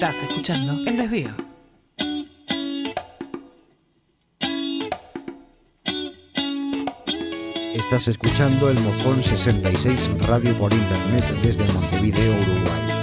Estás escuchando El Desvío. Estás escuchando el Mojón 66 Radio por Internet desde Montevideo, Uruguay.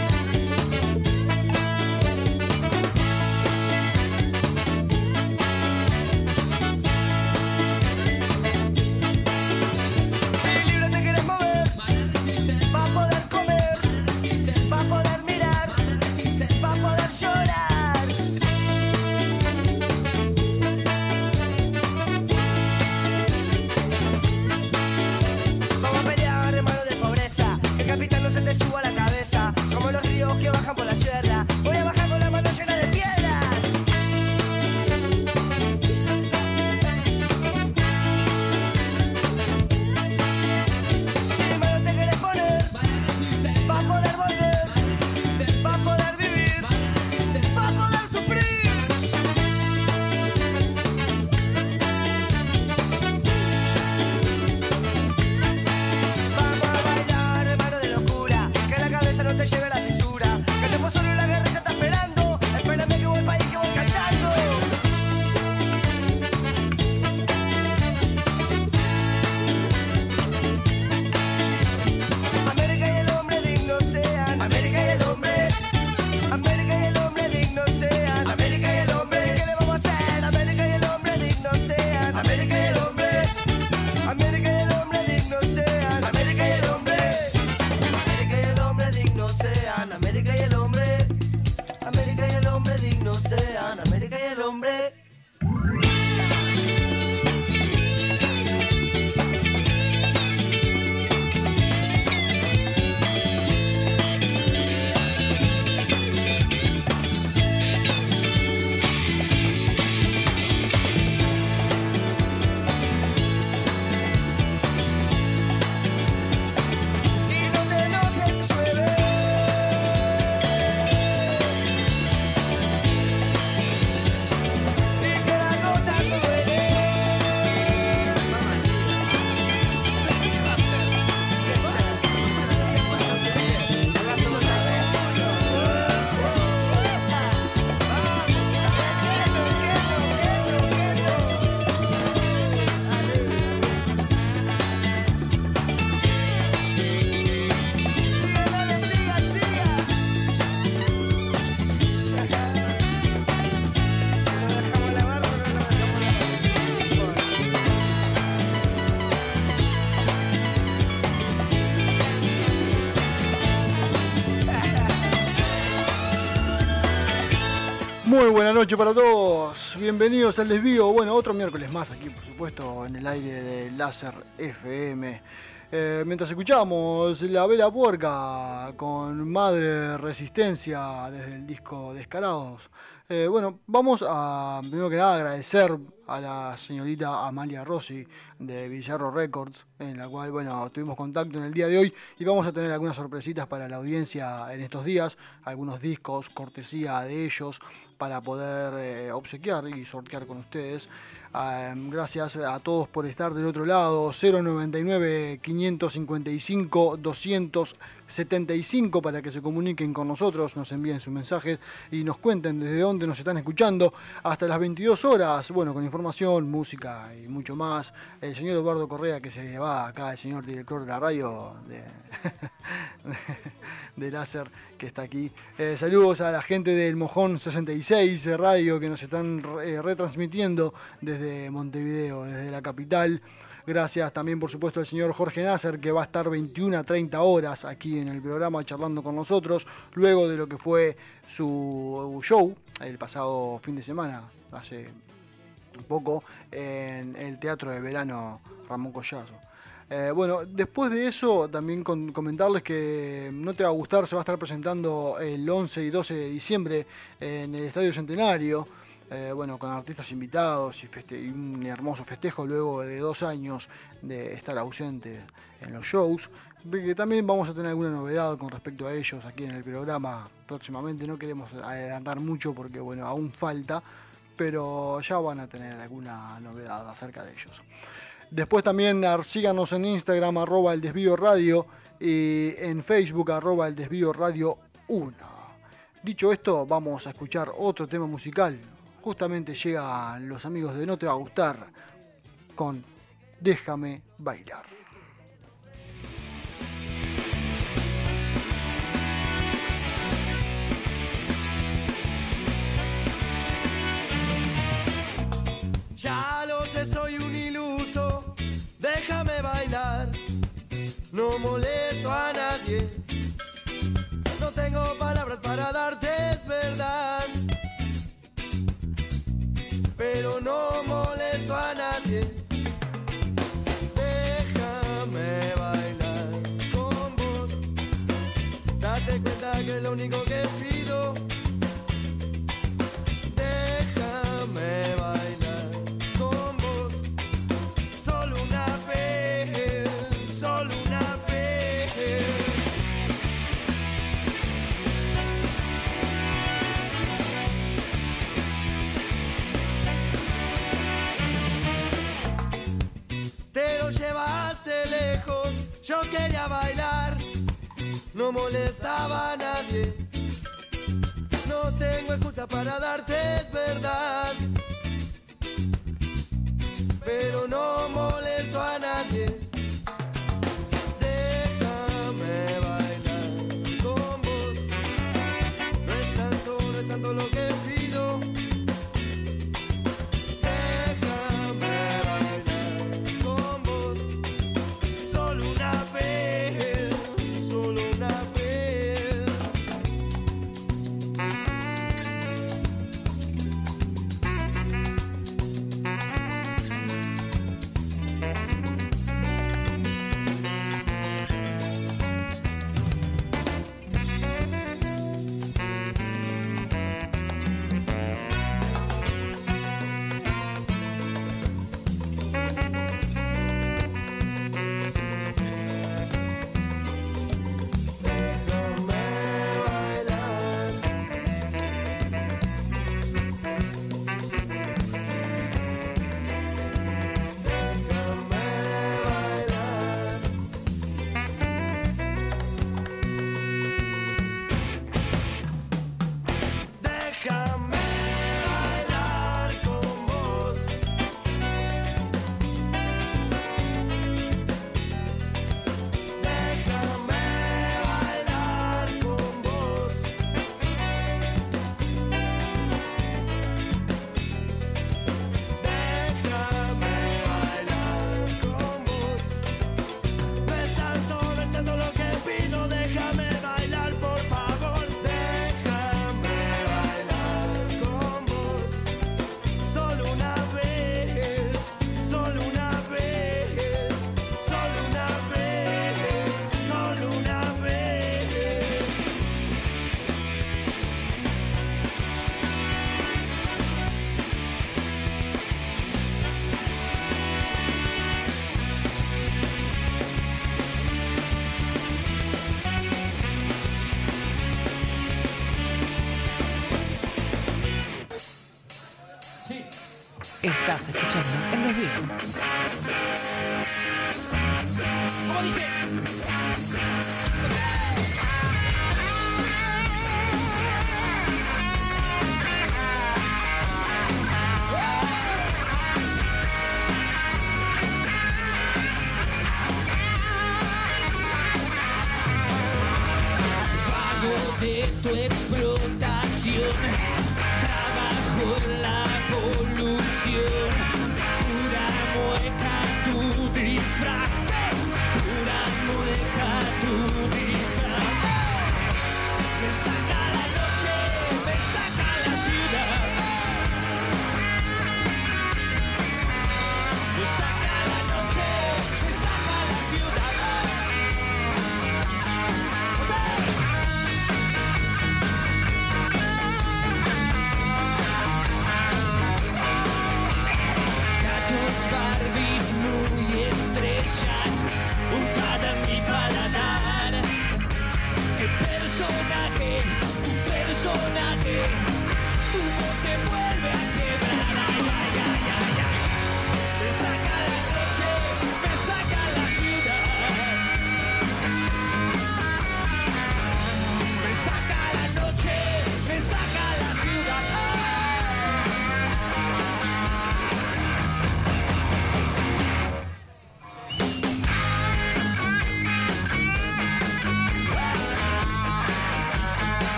Muy buena noche para todos. Bienvenidos al desvío. Bueno, otro miércoles más aquí, por supuesto, en el aire de Láser FM. Eh, mientras escuchamos La Vela Puerca con Madre Resistencia desde el disco Descarados. Eh, bueno, vamos a, primero que nada, agradecer a la señorita Amalia Rossi de Villarro Records, en la cual, bueno, tuvimos contacto en el día de hoy y vamos a tener algunas sorpresitas para la audiencia en estos días, algunos discos, cortesía de ellos, para poder eh, obsequiar y sortear con ustedes. Gracias a todos por estar del otro lado. 099 555 275 para que se comuniquen con nosotros, nos envíen sus mensajes y nos cuenten desde dónde nos están escuchando hasta las 22 horas. Bueno, con información, música y mucho más. El señor Eduardo Correa que se va acá, el señor director de la radio de, de láser que está aquí. Eh, saludos a la gente del Mojón 66 Radio que nos están eh, retransmitiendo desde Montevideo, desde la capital. Gracias también, por supuesto, al señor Jorge Nasser, que va a estar 21 a 30 horas aquí en el programa charlando con nosotros, luego de lo que fue su show el pasado fin de semana, hace poco, en el Teatro de Verano Ramón Collazo. Eh, bueno, después de eso, también comentarles que no te va a gustar, se va a estar presentando el 11 y 12 de diciembre en el Estadio Centenario. Eh, bueno, con artistas invitados y, un hermoso festejo luego de dos años de estar ausente en los shows. Que también vamos a tener alguna novedad con respecto a ellos aquí en el programa próximamente. No queremos adelantar mucho porque bueno, aún falta, pero ya van a tener alguna novedad acerca de ellos. Después también síganos en Instagram arroba el desvío radio y en Facebook arroba el desvío radio 1. Dicho esto, vamos a escuchar otro tema musical, justamente llegan los amigos de No Te Va a Gustar con Déjame Bailar. Ya lo sé, soy un iluso, déjame bailar, no molesto a nadie, no tengo palabras para darte, es verdad pero no molesto a nadie. Déjame bailar con vos. Date cuenta que lo único yo quería bailar, no molestaba a nadie. No tengo excusa para darte, es verdad. Pero no molesto a nadie.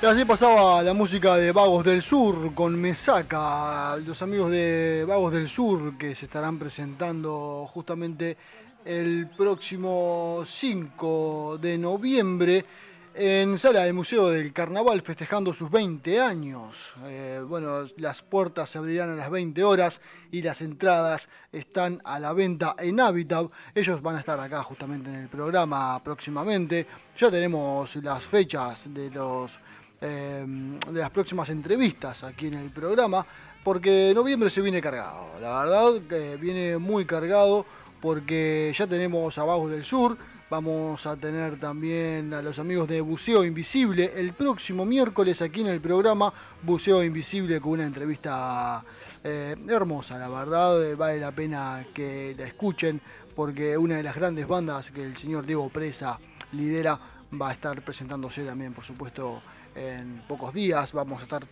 Y así pasaba la música de Vagos del Sur con Mesaca, los amigos de Vagos del Sur que se estarán presentando justamente el próximo 5 de noviembre en sala del Museo del Carnaval festejando sus 20 años. Eh, bueno, las puertas se abrirán a las 20 horas y las entradas están a la venta en Habitat. Ellos van a estar acá justamente en el programa próximamente. Ya tenemos las fechas de los eh, de las próximas entrevistas aquí en el programa, porque noviembre se viene cargado. La verdad viene muy cargado porque ya tenemos a del Sur, vamos a tener también a los amigos de Buceo Invisible el próximo miércoles aquí en el programa Buceo Invisible con una entrevista eh, hermosa, la verdad, vale la pena que la escuchen porque una de las grandes bandas que el señor Diego Presa lidera va a estar presentándose también, por supuesto, en pocos días. Vamos a estar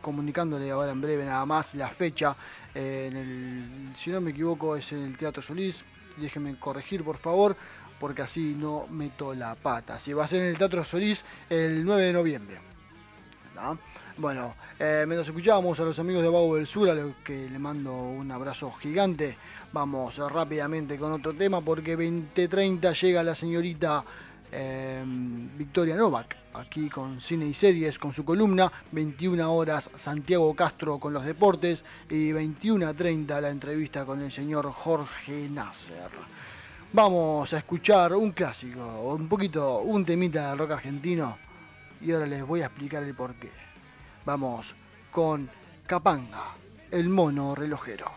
comunicándole ahora en breve nada más la fecha. Eh, si no me equivoco es en el Teatro Solís. Déjenme corregir por favor, porque así no meto la pata. Si va a ser en el Teatro Solís el 9 de noviembre. Bueno, eh, mientras escuchábamos a los amigos de Bago del Sur, a los que le mando un abrazo gigante, vamos rápidamente con otro tema porque 2030 llega la señorita Em, Victoria Novak, aquí con cine y series, con su columna, 21 horas Santiago Castro con los deportes y 21 a 30 la entrevista con el señor Jorge Nasser. Vamos a escuchar un clásico, un poquito, un temita del rock argentino y ahora les voy a explicar el porqué. Vamos con Capanga, el mono relojero.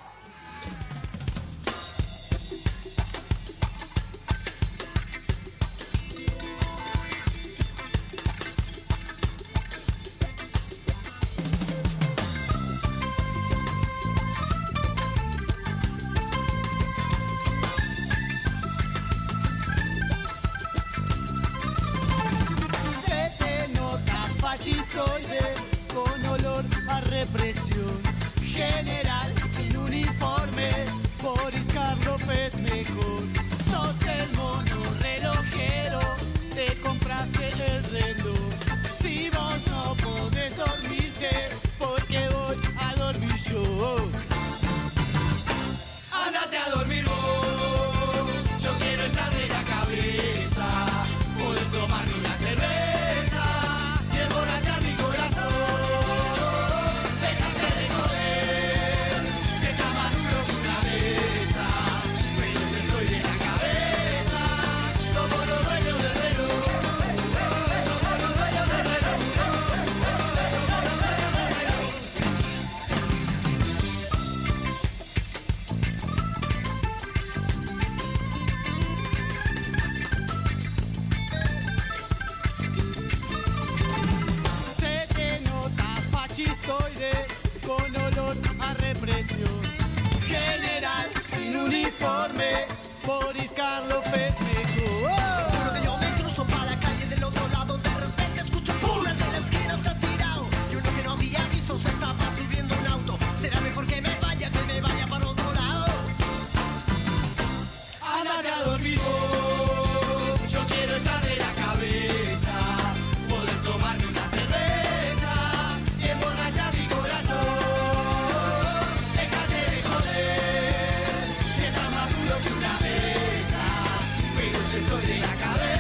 miss you. estoy en la cabeza.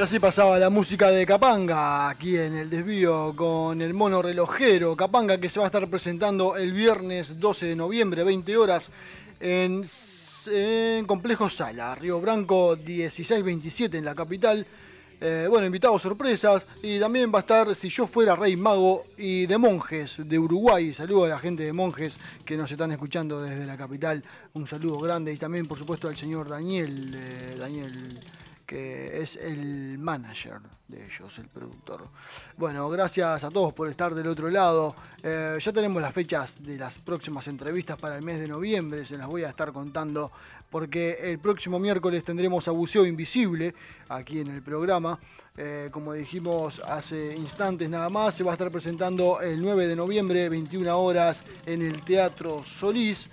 Y así pasaba la música de Capanga aquí en el desvío con el mono relojero. Capanga que se va a estar presentando el viernes 12 de noviembre, 20 horas, en, Complejo Sala, Río Branco 1627 en la capital. Eh, bueno, invitados sorpresas. Y también va a estar Si yo fuera Rey Mago y de Monjes de Uruguay. Saludo a la gente de Monjes que nos están escuchando desde la capital. Un saludo grande. Y también, por supuesto, al señor Daniel. eh, Daniel que es el manager de ellos, el productor. Bueno, gracias a todos por estar del otro lado. Eh, ya tenemos las fechas de las próximas entrevistas para el mes de noviembre, se las voy a estar contando porque el próximo miércoles tendremos a Buceo Invisible aquí en el programa. Eh, como dijimos hace instantes nada más, se va a estar presentando el 9 de noviembre, 21 horas, en el Teatro Solís.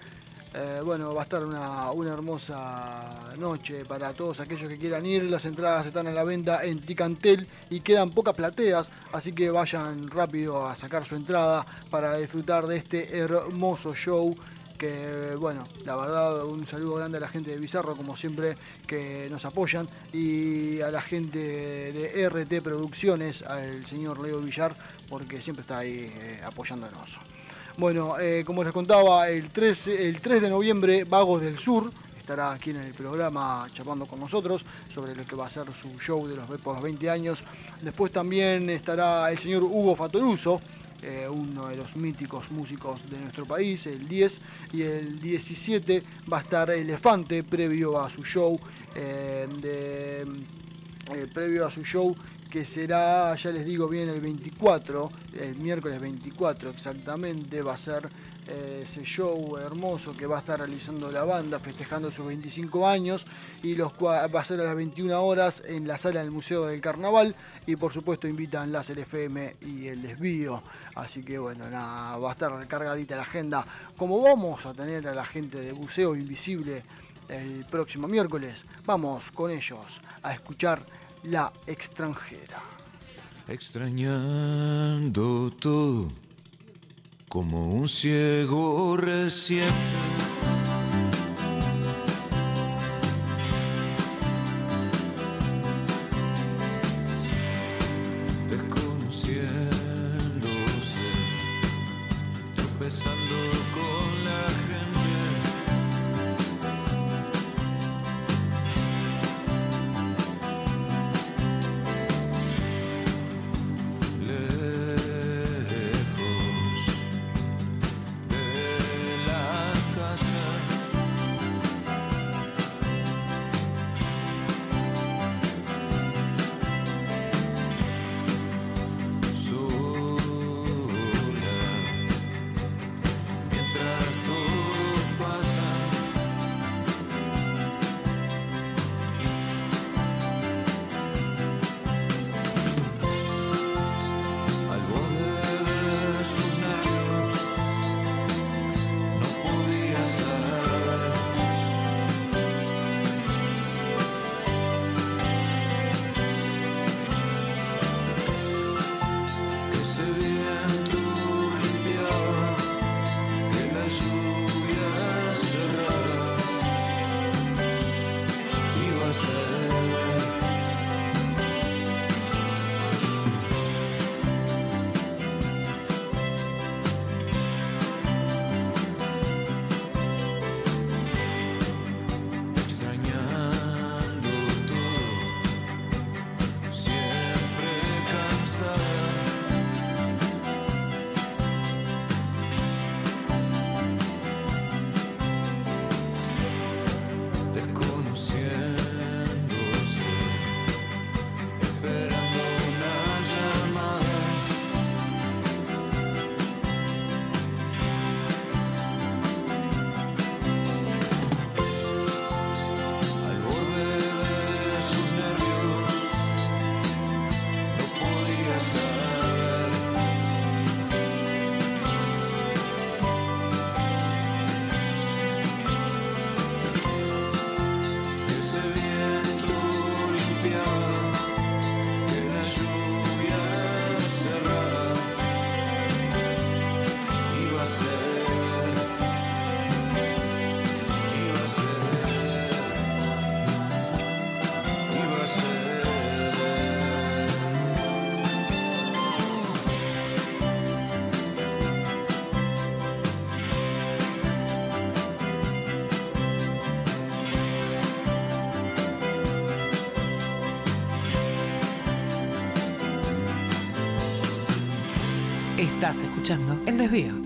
Eh, bueno, va a estar una, una hermosa noche para todos aquellos que quieran ir. Las entradas están a la venta en Ticantel y quedan pocas plateas, así que vayan rápido a sacar su entrada para disfrutar de este hermoso show. Que bueno, la verdad, un saludo grande a la gente de Bizarro, como siempre, que nos apoyan, y a la gente de RT Producciones, al señor Leo Villar, porque siempre está ahí eh, apoyándonos. Bueno, eh, como les contaba, el 3, el 3 de noviembre Vagos del Sur estará aquí en el programa charlando con nosotros sobre lo que va a ser su show de los, por los 20 años. Después también estará el señor Hugo Fatoruso, eh, uno de los míticos músicos de nuestro país, el 10. Y el 17 va a estar Elefante previo a su show. eh, eh, previo a su show que será, ya les digo bien, el 24, el miércoles 24 exactamente, va a ser eh, ese show hermoso que va a estar realizando la banda festejando sus 25 años y los va a ser a las 21 horas en la sala del Museo del Carnaval y por supuesto invitan Láser FM y el desvío, así que bueno, va a estar recargadita la agenda. Como vamos a tener a la gente de Buceo Invisible el próximo miércoles, vamos con ellos a escuchar La extranjera. extrañando todo, como un ciego recién. Desconociéndose, tropezando El Desvío.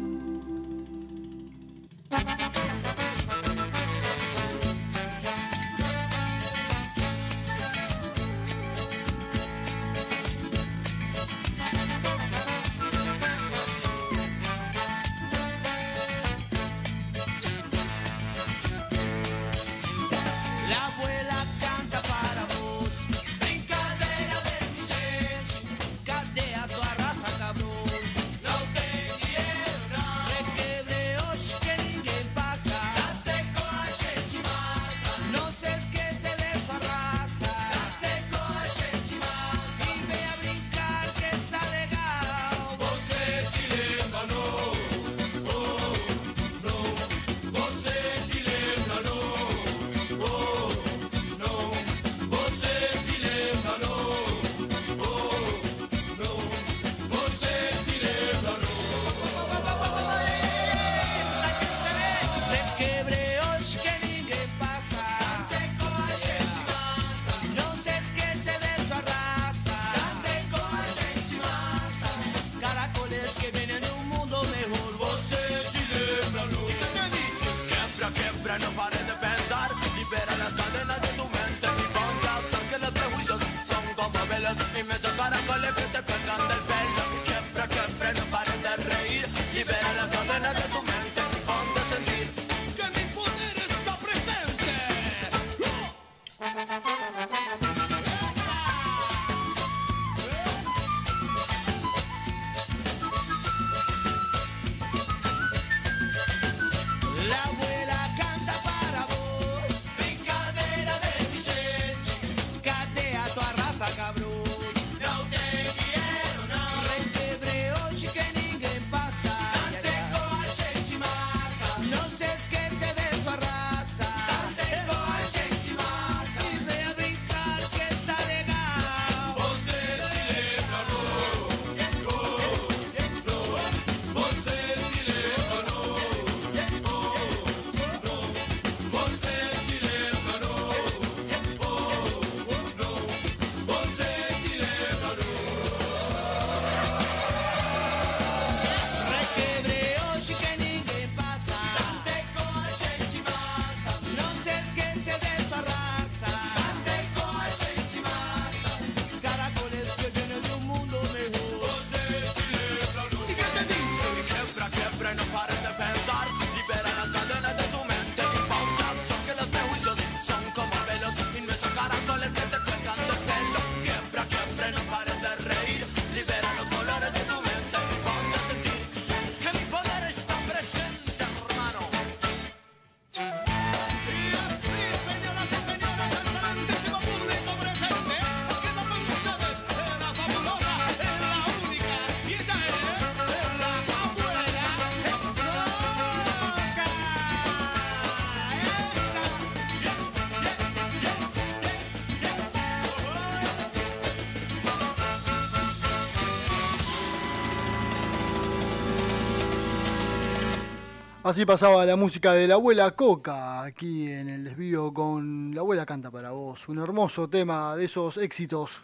Así pasaba la música de la abuela Coca aquí en el desvío con la abuela canta para vos, un hermoso tema de esos éxitos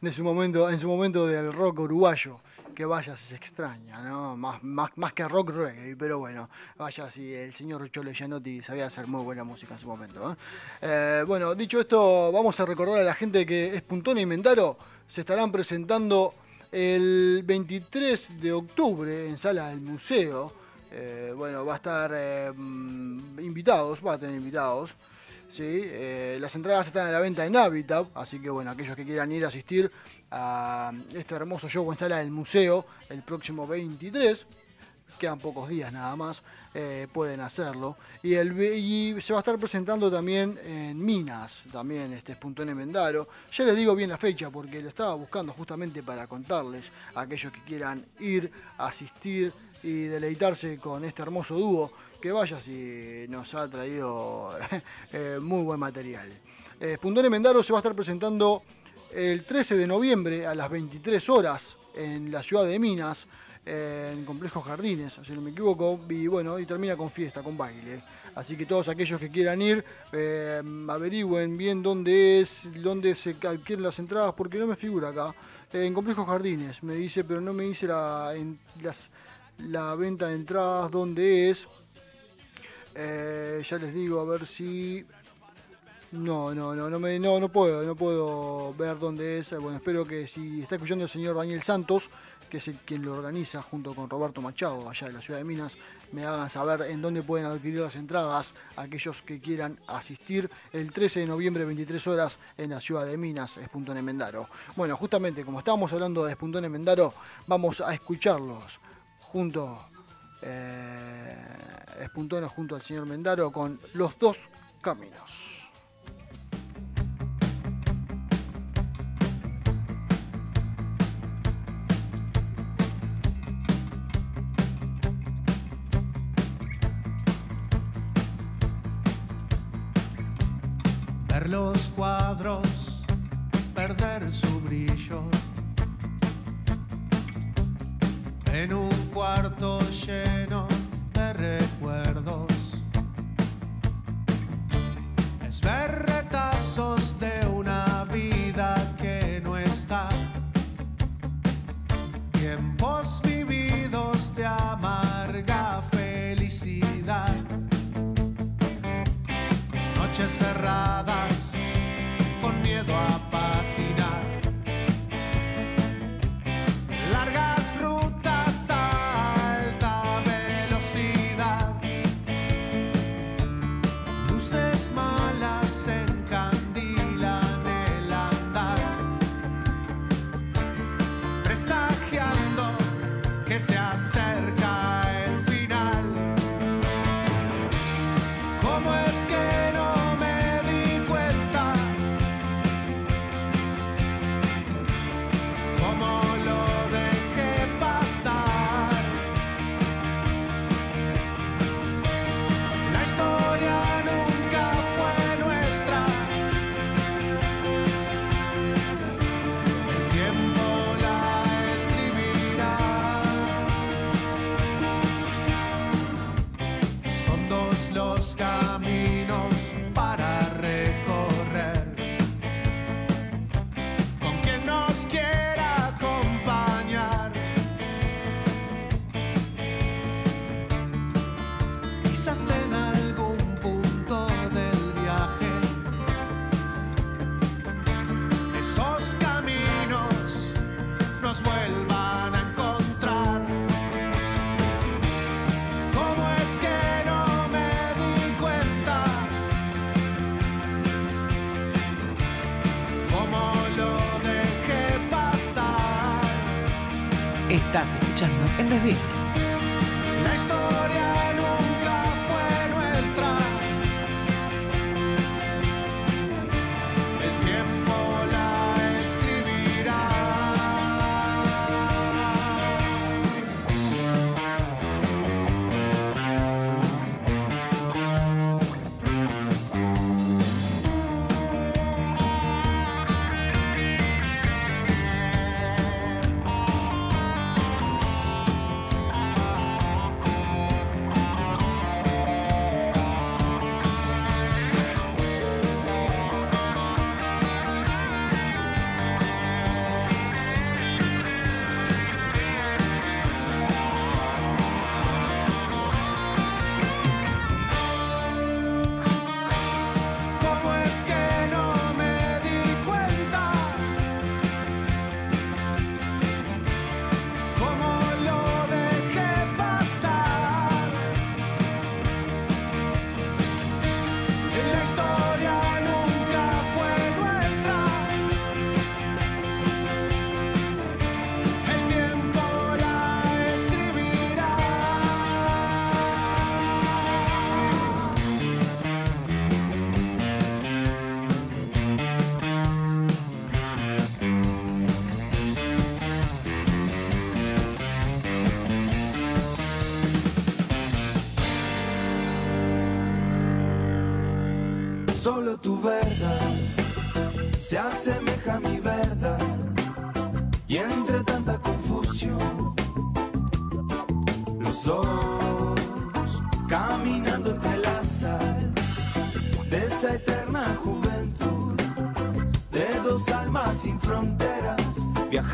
de, su momento, en su momento del rock uruguayo. Que vaya si se extraña, ¿no? Más, más, más que rock reggae, pero bueno, vaya si el señor Chole Gianotti sabía hacer muy buena música en su momento. ¿eh? Eh, bueno, dicho esto, vamos a recordar a la gente que es Puntona y se estarán presentando el 23 de octubre en sala del museo eh, bueno, va a estar eh, mm, invitados, va a tener invitados. ¿sí? Eh, las entradas están a la venta en Habitat, así que bueno, aquellos que quieran ir a asistir a mm, este hermoso show en sala del museo el próximo 23, quedan pocos días nada más, pueden hacerlo. Y, el, y se va a estar presentando también en Minas, también este punto en Vendaro. Ya les digo bien la fecha porque lo estaba buscando justamente para contarles a aquellos que quieran ir a asistir y deleitarse con este hermoso dúo que vaya si nos ha traído eh, muy buen material. Eh, Puntón Emendaro se va a estar presentando el 13 de noviembre a las 23 horas en la ciudad de Minas, en Complejos Jardines, si no me equivoco, y bueno, y termina con fiesta, con baile. Así que todos aquellos que quieran ir, eh, averigüen bien dónde es, dónde se adquieren las entradas, porque no me figura acá. en Complejos Jardines, me dice, pero no me dice la, las la venta de entradas, dónde es. Eh, ya les digo, a ver si no, no, no, no, me, no, no puedo, no puedo ver dónde es. Bueno, espero que si está escuchando el señor Daniel Santos, que es el, quien lo organiza junto con Roberto Machado, allá de la ciudad de Minas, me hagan saber en dónde pueden adquirir las entradas aquellos que quieran asistir el 13 de noviembre, 23 horas, en la ciudad de Minas, Espuntón en Mendaro. Bueno, justamente como estábamos hablando de Espuntón en Mendaro, vamos a escucharlos junto, eh, junto al señor Mendaro con los dos caminos. ver los cuadros perder su en un cuarto lleno de recuerdos. Es ver retazos de una vida que no está. Tiempos vividos de amarga felicidad. Noches cerradas con miedo a patinar. Escuchando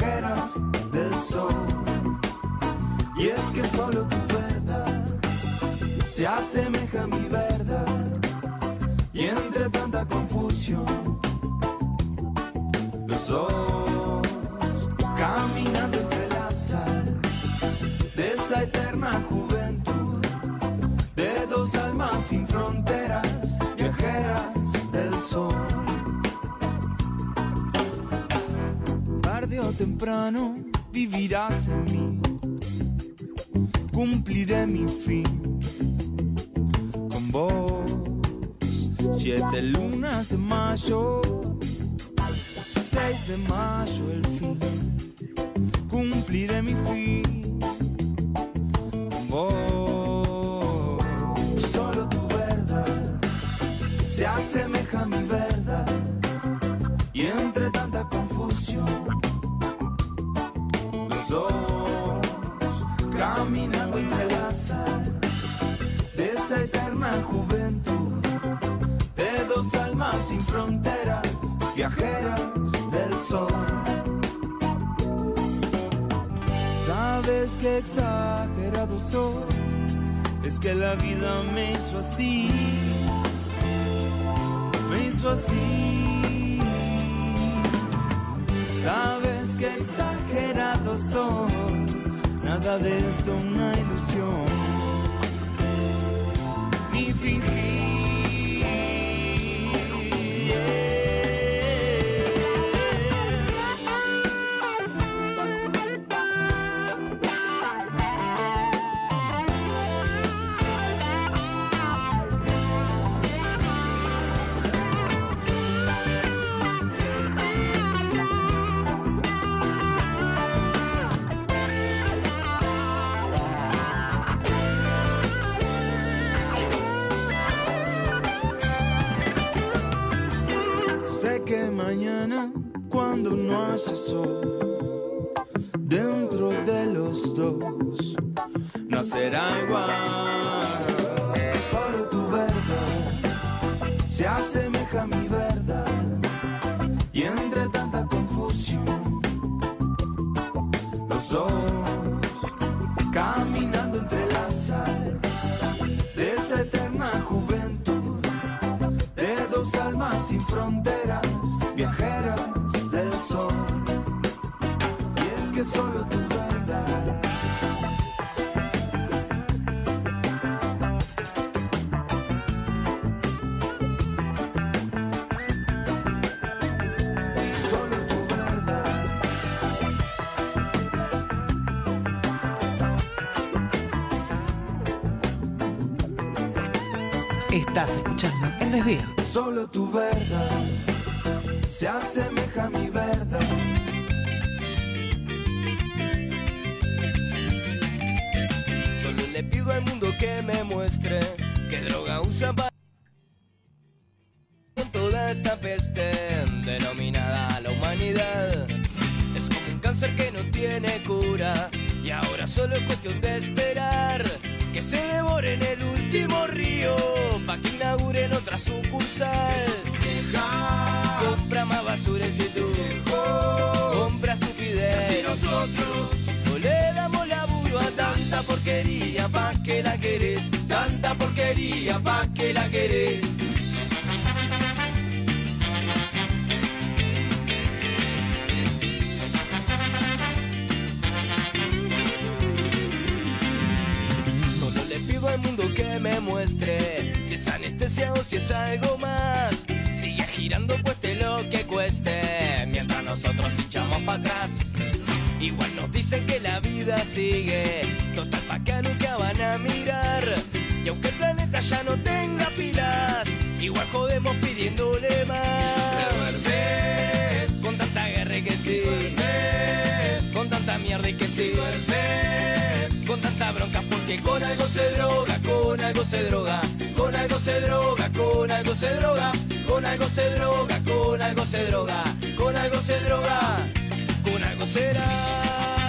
Hera no Estás escuchando El Desvío. Solo tu verdad se asemeja a mi verdad. Solo le pido al mundo que me muestre qué droga usa para toda esta peste denominada la humanidad. Es como un cáncer que no tiene cura y ahora solo es cuestión de esperar que se devore en el último río pa' que inauguren otra sucursal. Compra más basura si tú compra estupidez. Y nosotros no le damos laburo a tanta porquería pa' que la querés. Tanta porquería pa' que la querés. Mundo que me muestre si es anestesia o si es algo más. Sigue girando cueste lo que cueste, mientras nosotros hinchamos para atrás. Igual nos dicen que la vida sigue, total pa' que nunca van a mirar. Y aunque el planeta ya no tenga pilas, igual jodemos pidiéndole más. Con tanta guerra y que sí, con tanta mierda y que sí, con tanta bronca porque con algo se droga, con algo se droga, con algo se droga, con algo se droga, con algo se droga, con algo se droga, con algo se droga, con algo será.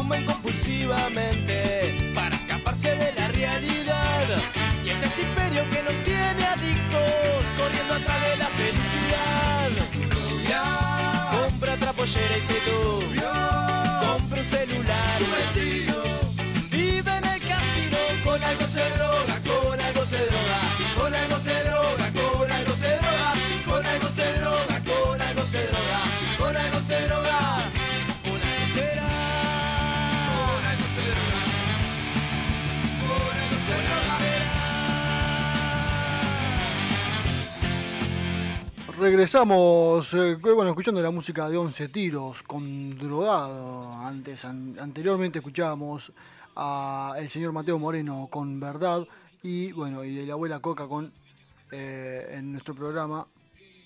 Consumen compulsivamente para escaparse de la realidad. Y es este imperio que nos tiene adictos, corriendo atrás de la felicidad. Compra otra pollera y cheto. Compra un celular. Vive en el casino, con algo se droga, Regresamos, eh, bueno, escuchando la música de 11 tiros con drogado. Antes, an- anteriormente escuchábamos a el señor Mateo Moreno con Verdad y bueno, y de la abuela Coca con eh, en nuestro programa.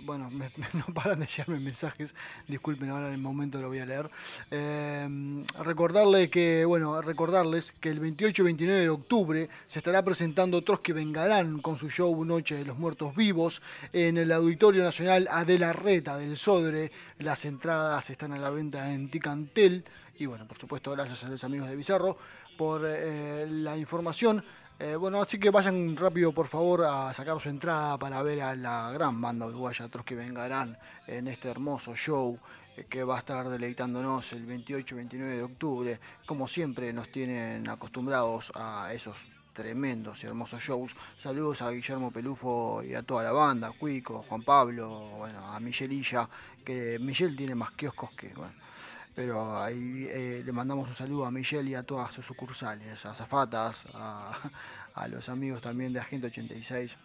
Bueno, me- no paran de llegarme mensajes, disculpen, ahora en el momento lo voy a leer. Eh, recordarle que, bueno, recordarles que el 28 y 29 de octubre se estará presentando Trotsky Vengarán con su show Noche de los Muertos Vivos en el Auditorio Nacional Adela Reta del Sodre. Las entradas están a la venta en Ticantel. Y bueno, por supuesto, gracias a los amigos de Bizarro por eh, la información. Eh, bueno, así que vayan rápido, por favor, a sacar su entrada para ver a la gran banda uruguaya Trotsky Vengarán en este hermoso show eh, que va a estar deleitándonos el 28 y 29 de octubre. Como siempre, nos tienen acostumbrados a esos tremendos y hermosos shows. Saludos a Guillermo Pelufo y a toda la banda, Cuico, Juan Pablo, bueno, a Michelilla, que Michelle tiene más kioscos que, bueno, pero ahí eh, le mandamos un saludo a Michelle y a todas sus sucursales, a Zafatas, a, a los amigos también de Agente 86.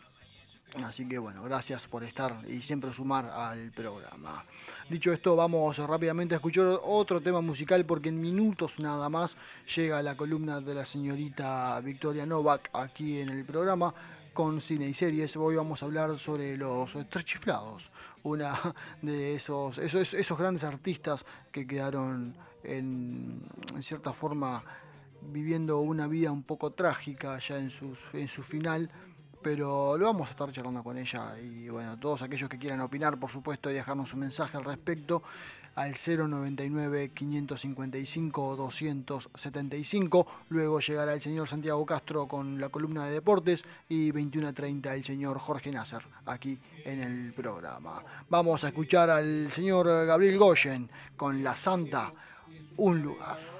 Así que bueno, gracias por estar y siempre sumar al programa. Dicho esto, vamos rápidamente a escuchar otro tema musical porque en minutos nada más llega la columna de la señorita Victoria Novak aquí en el programa con cine y series. Hoy vamos a hablar sobre los tres chiflados, una de esos, esos, esos grandes artistas que quedaron en, cierta forma viviendo una vida un poco trágica ya en, sus, en su final, pero lo vamos a estar charlando con ella y bueno, todos aquellos que quieran opinar, por supuesto, y dejarnos un mensaje al respecto al 099 555 275. Luego llegará el señor Santiago Castro con la columna de deportes y 21.30 el señor Jorge Nasser aquí en el programa. Vamos a escuchar al señor Gabriel Goyen con La Santa, un lugar.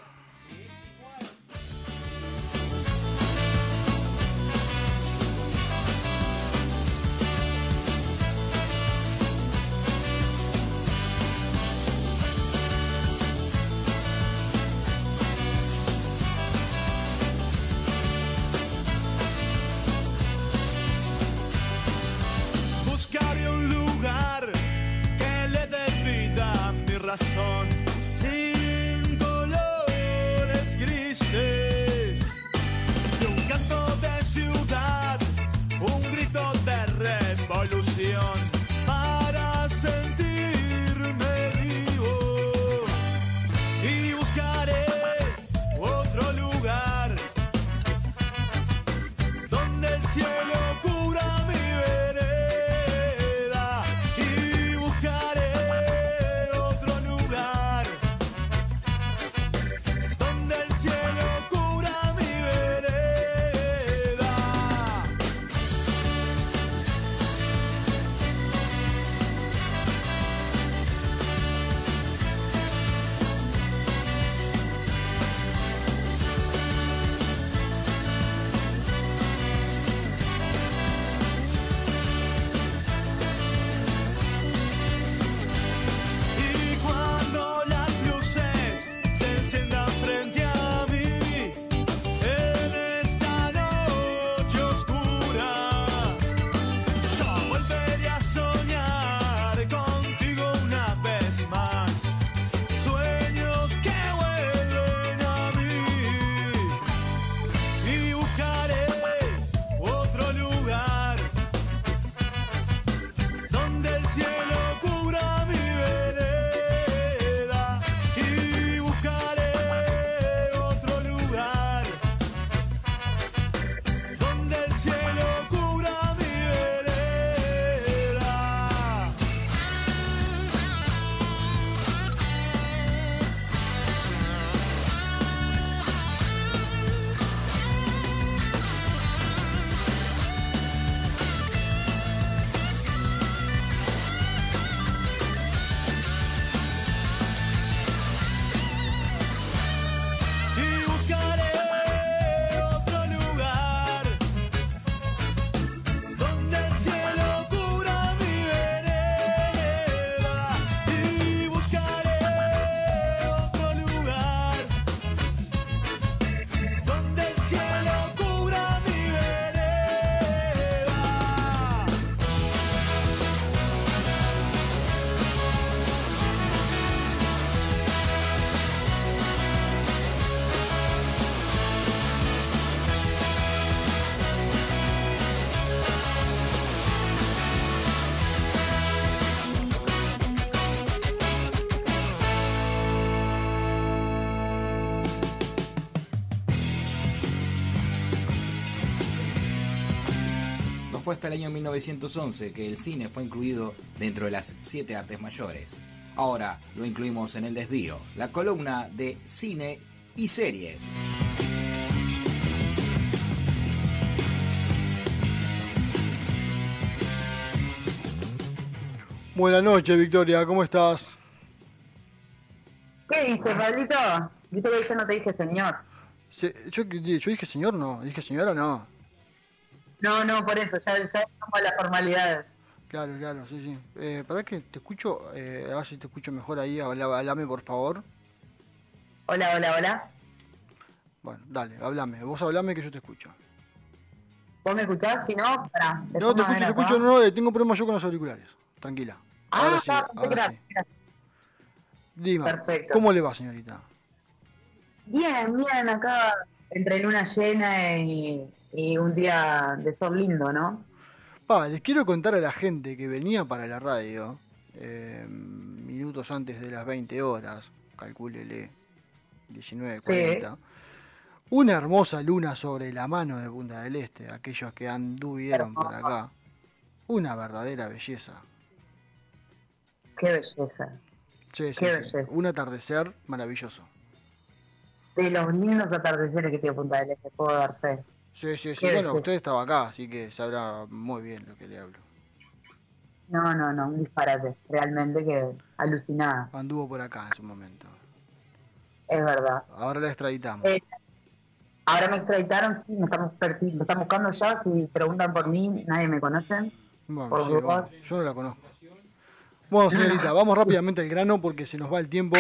Fue hasta el año 1911 que el cine fue incluido dentro de las siete artes mayores. Ahora lo incluimos en el desvío, la columna de cine y series. Buenas noches, Victoria, ¿cómo estás? ¿Qué dices, Pablito? Viste que yo no te dije señor. Se- yo, yo dije señor, no. Dije señora, no. No, no, por eso, ya, ya vamos a las formalidades. Claro, claro, sí, sí. Eh, ¿Para que te escucho? Eh, a ver si te escucho mejor ahí. Habla, hablame, por favor. Hola, hola, hola. Bueno, dale, hablame. Vos hablame que yo te escucho. ¿Vos me escuchás? Si no, pará. No, te escucho, te escucho. No, no, eh, tengo problemas yo con los auriculares. Tranquila. Ah, Ahora sí, ahora gracias. sí. Dime, Perfecto. ¿cómo le va, señorita? Bien, bien, acá entre luna llena y, y un día de sol lindo, ¿no? Pa, les quiero contar a la gente que venía para la radio eh, minutos antes de las 20 horas, calcúlele 19.40, una hermosa luna sobre la mano de Punta del Este, aquellos que anduvieron por acá. Una verdadera belleza. Qué belleza. Sí, sí, Qué sí. belleza. Un atardecer maravilloso. De los lindos atardeceres que tiene Punta del Este, puedo dar fe. Sí, sí, sí. Bueno, usted estaba acá, así que sabrá muy bien lo que le hablo. No, no, no, un disparate. Realmente que alucinada. Anduvo por acá en su momento. Es verdad. Ahora la extraditamos. Eh, ahora me extraditaron, sí, me están, me están buscando ya. Si preguntan por mí, nadie me conoce. Bueno, por sí, vamos. yo no la conozco. Bueno, señorita, vamos rápidamente al grano porque se nos va el tiempo.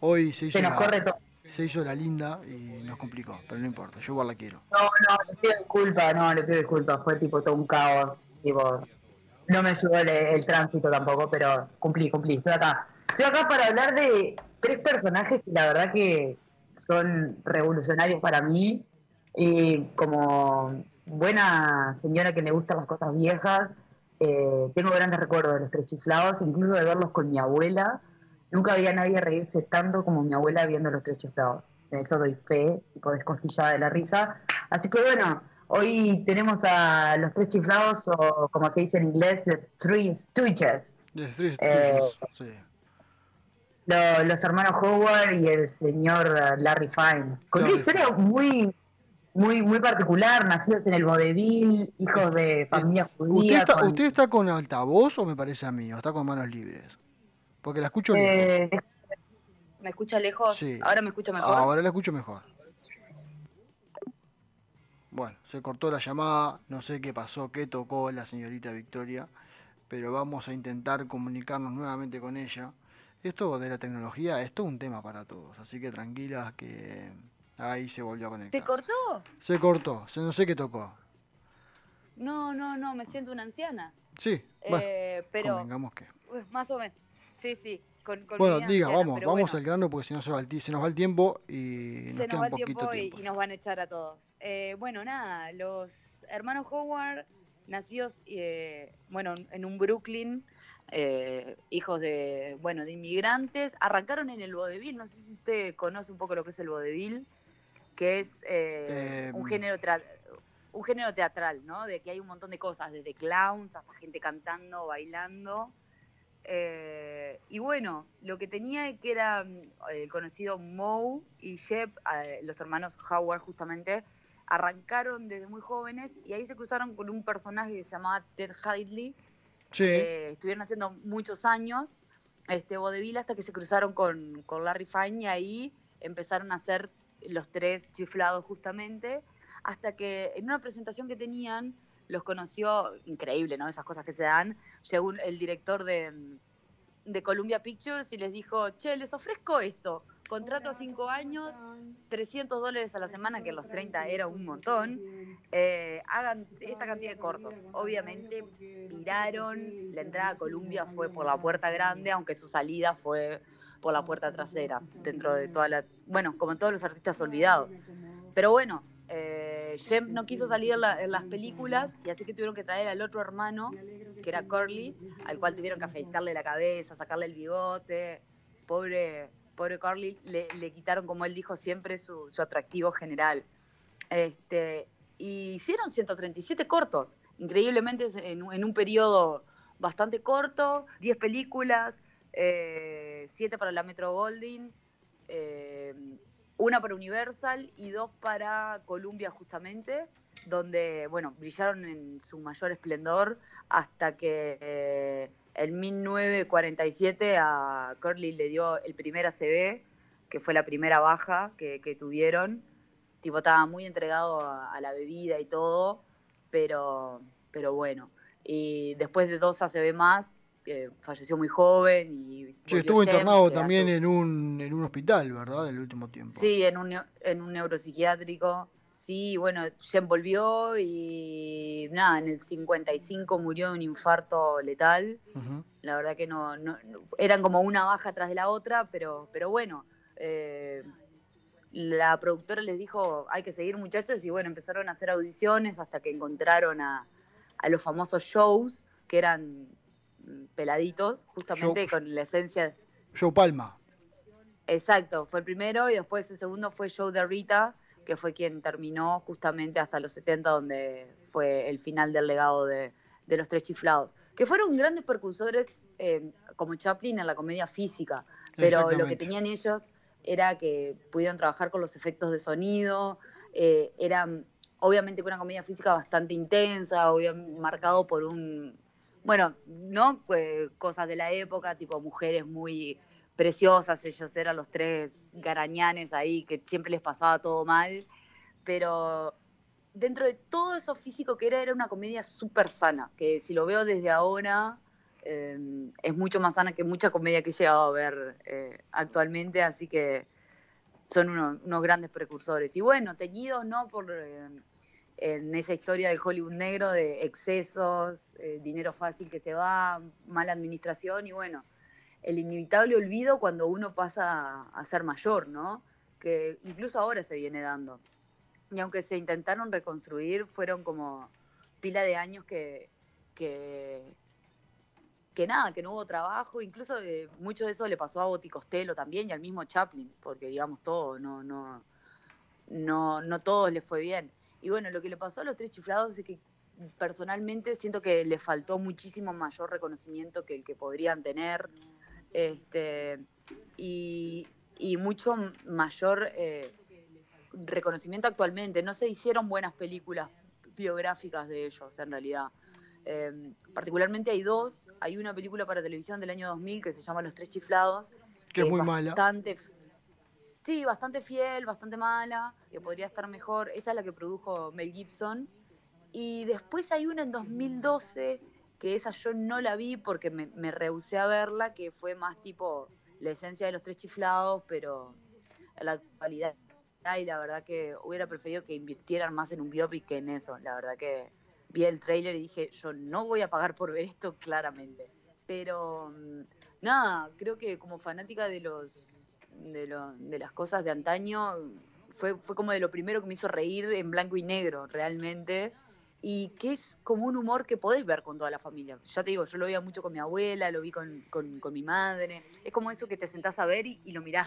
Hoy se hizo, Se nos la, corre todo. Se hizo la linda y nos complicó, pero no importa, yo igual la quiero. No, no, le pido disculpas, no, le pido disculpas. Fue tipo todo un caos. Tipo, no me ayudó el, tránsito tampoco, pero cumplí, cumplí. Estoy acá. Estoy acá para hablar de tres personajes que la verdad que son revolucionarios para mí. Y como buena señora que le gustan las cosas viejas, eh, tengo grandes recuerdos de los tres chiflados, incluso de verlos con mi abuela. Nunca había nadie reírse tanto como mi abuela viendo los tres chiflados. En eso doy fe, tipo descostillada de la risa. Así que bueno, hoy tenemos a los tres chiflados, o como se dice en inglés, the three stooges. The Three Eh, sí. Lo- los hermanos Howard y el señor eh, Larry Fine. Con una historia muy, muy, muy particular, nacidos en el vodevil, hijos de familia ¿Usted judía. está, con- ¿Usted está con altavoz o me parece a mí? ¿O está con manos libres? Porque la escucho lejos. Eh, ¿Me escucha lejos? Sí. ¿Ahora me escucha mejor? Ahora la escucho mejor. Bueno, se cortó la llamada, no sé qué pasó, qué tocó la señorita Victoria, pero vamos a intentar comunicarnos nuevamente con ella. Esto de la tecnología es todo un tema para todos, así que tranquilas que ahí se volvió a ¿Te conectar. cortó? Se cortó, se- no sé qué tocó. No, no, no, me siento una anciana. Sí, bueno, Eh, pero convengamos que. más o menos. Sí, sí. Con, con Bueno, diga, anciana, vamos, vamos bueno, al grano porque si no se, va el se nos va el tiempo y nos Se queda nos va un el poquito tiempo, y- tiempo. Y, nos van a echar a todos. Eh, bueno, nada, los hermanos Howard, nacidos, eh, bueno, en un Brooklyn, eh, hijos de, bueno, de inmigrantes, arrancaron en el vodevil. No sé si usted conoce un poco lo que es el vodevil, que es eh, Em. un género tra- un género teatral, ¿no? De que hay un montón de cosas, desde clowns hasta gente cantando, bailando. Eh, y bueno, lo que tenía que era mm, el conocido Moe y Jeb, eh, los hermanos Howard justamente, arrancaron desde muy jóvenes y ahí se cruzaron con un personaje que se llamaba Ted Hadley, Sí, que estuvieron haciendo muchos años este vodevil hasta que se cruzaron con, con Larry Fine y ahí empezaron a hacer los tres chiflados justamente, hasta que en una presentación que tenían los conoció, increíble, ¿no? Esas cosas que se dan, llegó el director de, de Columbia Pictures y les dijo, che, les ofrezco esto, contrato a cinco años, 300 dólares a la semana, que en los 30 era un montón, eh, hagan esta cantidad de cortos. Obviamente viraron, la entrada a Columbia fue por la puerta grande, aunque su salida fue por la puerta trasera, dentro de toda la... Bueno, como todos los artistas olvidados. Pero bueno, eh, Jem no quiso salir en, la- en las películas y así que tuvieron que traer al otro hermano, que era Curly, al cual tuvieron que afeitarle la cabeza, sacarle el bigote. Pobre, pobre Curly, le, le quitaron, como él dijo siempre, su, su atractivo general. Este, y hicieron 137 cortos. increíblemente en, un- periodo bastante corto, 10 películas, 7 para la Metro Goldwyn, eh, una para Universal y dos para Columbia justamente, donde, bueno, brillaron en su mayor esplendor hasta que eh, en 1947 a Curly le dio el primer ACB, que fue la primera baja que, tuvieron. Tipo, estaba muy entregado a, a la bebida y todo, pero, pero bueno. Y después de dos ACB más, eh, falleció muy joven y... Sí, estuvo internado también en un, en un hospital, ¿verdad? El último tiempo. Sí, en un, en un neuropsiquiátrico. Sí, bueno, Jen volvió y nada, en el 55 murió de un infarto letal. La verdad que no, eran como una baja tras de la otra, pero, pero bueno, eh, la productora les dijo, hay que seguir muchachos, y bueno, empezaron a hacer audiciones hasta que encontraron a, a los famosos shows, que eran peladitos, justamente con la esencia... Joe Palma. Exacto, fue el primero y después el segundo fue Joe de Rita, que fue quien terminó justamente hasta los 70, donde fue el final del legado de, de los tres chiflados, que fueron grandes percursores eh, como Chaplin en la comedia física, pero lo que tenían ellos era que pudieron trabajar con los efectos de sonido, eh, era obviamente una comedia física bastante intensa, obvia- marcado por un, bueno, ¿no? Eh, cosas de la época, tipo mujeres muy preciosas, ellos eran los tres garañanes ahí, que siempre les pasaba todo mal, pero dentro de todo eso físico que era, era una comedia súper sana, que si lo veo desde ahora, eh, es mucho más sana que mucha comedia que he llegado a ver eh, actualmente, así que son unos, unos grandes precursores. Y bueno, teñidos no por eh, en esa historia del Hollywood negro de excesos, eh, dinero fácil que se va, mala administración y bueno, el inevitable olvido cuando uno pasa a, ser mayor, ¿no? Que incluso ahora se viene dando. Y aunque se intentaron reconstruir, fueron como pila de años que, que, que nada, que no hubo trabajo, incluso eh, mucho de eso le pasó a Boti Costello también y al mismo Chaplin, porque digamos todo, no, no, no, no todos les fue bien. Y bueno, lo que le pasó a los tres chiflados es que personalmente siento que le faltó muchísimo mayor reconocimiento que el que podrían tener. Este, y, y mucho mayor eh, reconocimiento actualmente. No se hicieron buenas películas biográficas de ellos, en realidad. Eh, particularmente hay dos. Hay una película para televisión del año 2000 que se llama Los Tres Chiflados. Que es muy mala. Sí, bastante fiel, bastante mala, que podría estar mejor. Esa es la que produjo Mel Gibson. Y después hay una en 2012, que esa yo no la vi porque me, me rehusé a verla, que fue más tipo la esencia de los tres chiflados, pero en la actualidad. Y la verdad que hubiera preferido que invirtieran más en un biopic que en eso. La verdad que vi el tráiler y dije, yo no voy a pagar por ver esto claramente. Pero mm, nada, creo que como fanática de los de, lo- de las cosas de antaño, fue, fue como de lo primero que me hizo reír en blanco y negro, realmente. Y que es como un humor que podés ver con toda la familia. Ya te digo, yo lo veía mucho con mi abuela, lo vi con, con- con mi madre. Es como eso que te sentás a ver y, lo mirás.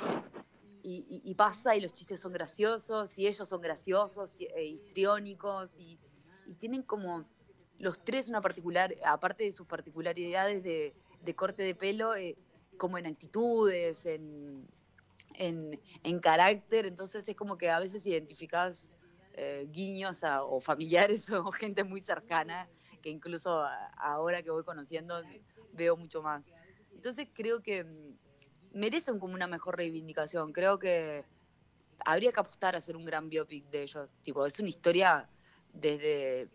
Y, pasa y los chistes son graciosos y ellos son graciosos y, e histriónicos y, y tienen como los tres una particular, aparte de sus particularidades de, de corte de pelo, eh, como en actitudes, en, en, en carácter, entonces es como que a veces identificás eh, guiños o familiares o gente muy cercana, que incluso ahora que voy conociendo veo mucho más. Entonces creo que mm, merecen como una mejor reivindicación, creo que habría que apostar a hacer un gran biopic de ellos, tipo, es una historia desde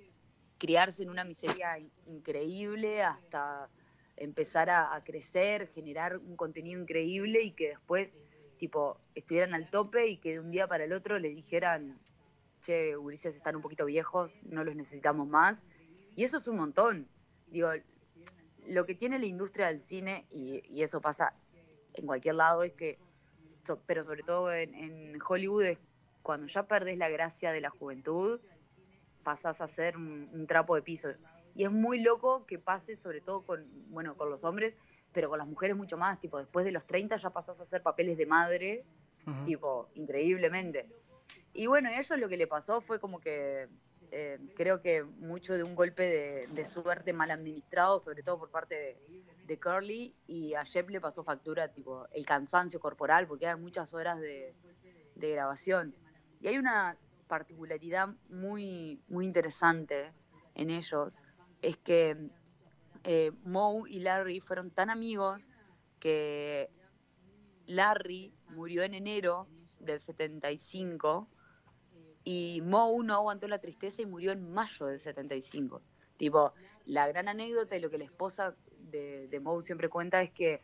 criarse en una miseria in- increíble hasta empezar a crecer, generar un contenido increíble y que después, tipo, estuvieran al tope y que de un día para el otro le dijeran, che, Ulises están un poquito viejos, no los necesitamos más. Y eso es un montón. Digo, lo que tiene la industria del cine, y, y eso pasa en cualquier lado, es que, so- pero sobre todo en, en Hollywood, es cuando ya perdés la gracia de la juventud, pasás a ser un, un trapo de piso. Y es muy loco que pase, sobre todo con, bueno, con los hombres, pero con las mujeres mucho más. Tipo, después de los 30 ya pasás a hacer papeles de madre, tipo, increíblemente. Y bueno, a ellos lo que le pasó fue como que Eh, creo que mucho de un golpe de, de suerte mal administrado, sobre todo por parte de, de Curly, y a Shep le pasó factura tipo el cansancio corporal, porque eran muchas horas de, de grabación. Y hay una particularidad muy, muy interesante en ellos, es que eh, Moe y Larry fueron tan amigos que Larry murió en enero del 75 y Moe no aguantó la tristeza y murió en mayo del 75. Tipo, la gran anécdota y lo que la esposa de, de Moe siempre cuenta es que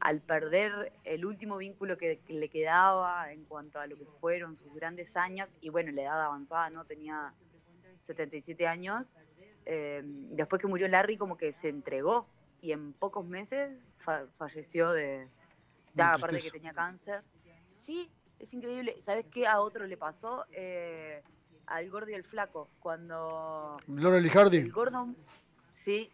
al perder el último vínculo que, que le quedaba en cuanto a lo que fueron sus grandes años, y bueno, la edad avanzada, ¿no? Tenía 77 años, eh, después que murió Larry como que se entregó y en pocos meses fa- falleció de... Da, aparte que tenía cáncer. Sí, es increíble. ¿Sabes qué a otro le pasó? Eh, al gordo y al flaco. Cuando Laurel y Hardy. el gordo, sí,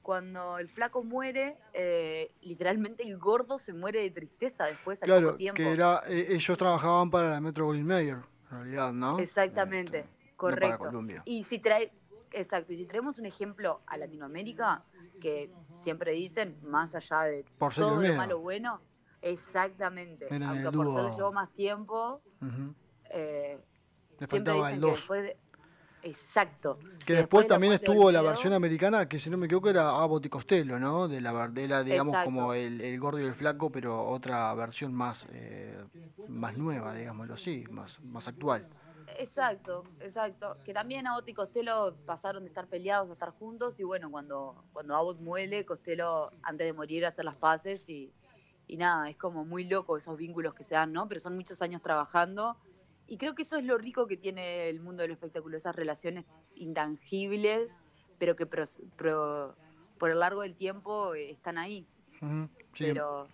cuando el flaco muere, eh, literalmente el gordo se muere de tristeza después al Claro, poco tiempo. que era, eh, ellos trabajaban para la Metro Goldwyn Mayer, en realidad, ¿no? Exactamente, correcto. Columbia. Y si trae, exacto, y si traemos un ejemplo a Latinoamérica, que siempre dicin, más allá de todo lo malo bueno, exactamente. Aunque dúo. le llevó más tiempo, eh, Le siempre faltaba dicen el que 2. después de- Exacto. Que después de la también de estuvo la versión americana, que si no me equivoco era Abbott y Costello, ¿no? De la Bardela, digamos, Exacto. como el, el gordo y el flaco, pero otra versión más eh, más nueva, digámoslo así, más, más actual. Exacto, exacto. Que también Abbott y Costello pasaron de estar peleados a estar juntos y bueno, cuando, cuando Abbott muere, Costello antes de morir hace las paces y, y nada, es como muy loco esos vínculos que se dan, ¿no? Pero son muchos años trabajando y creo que eso es lo rico que tiene el mundo del espectáculo, esas relaciones intangibles, pero que pro- por el largo del tiempo eh, están ahí. Sí. Pero,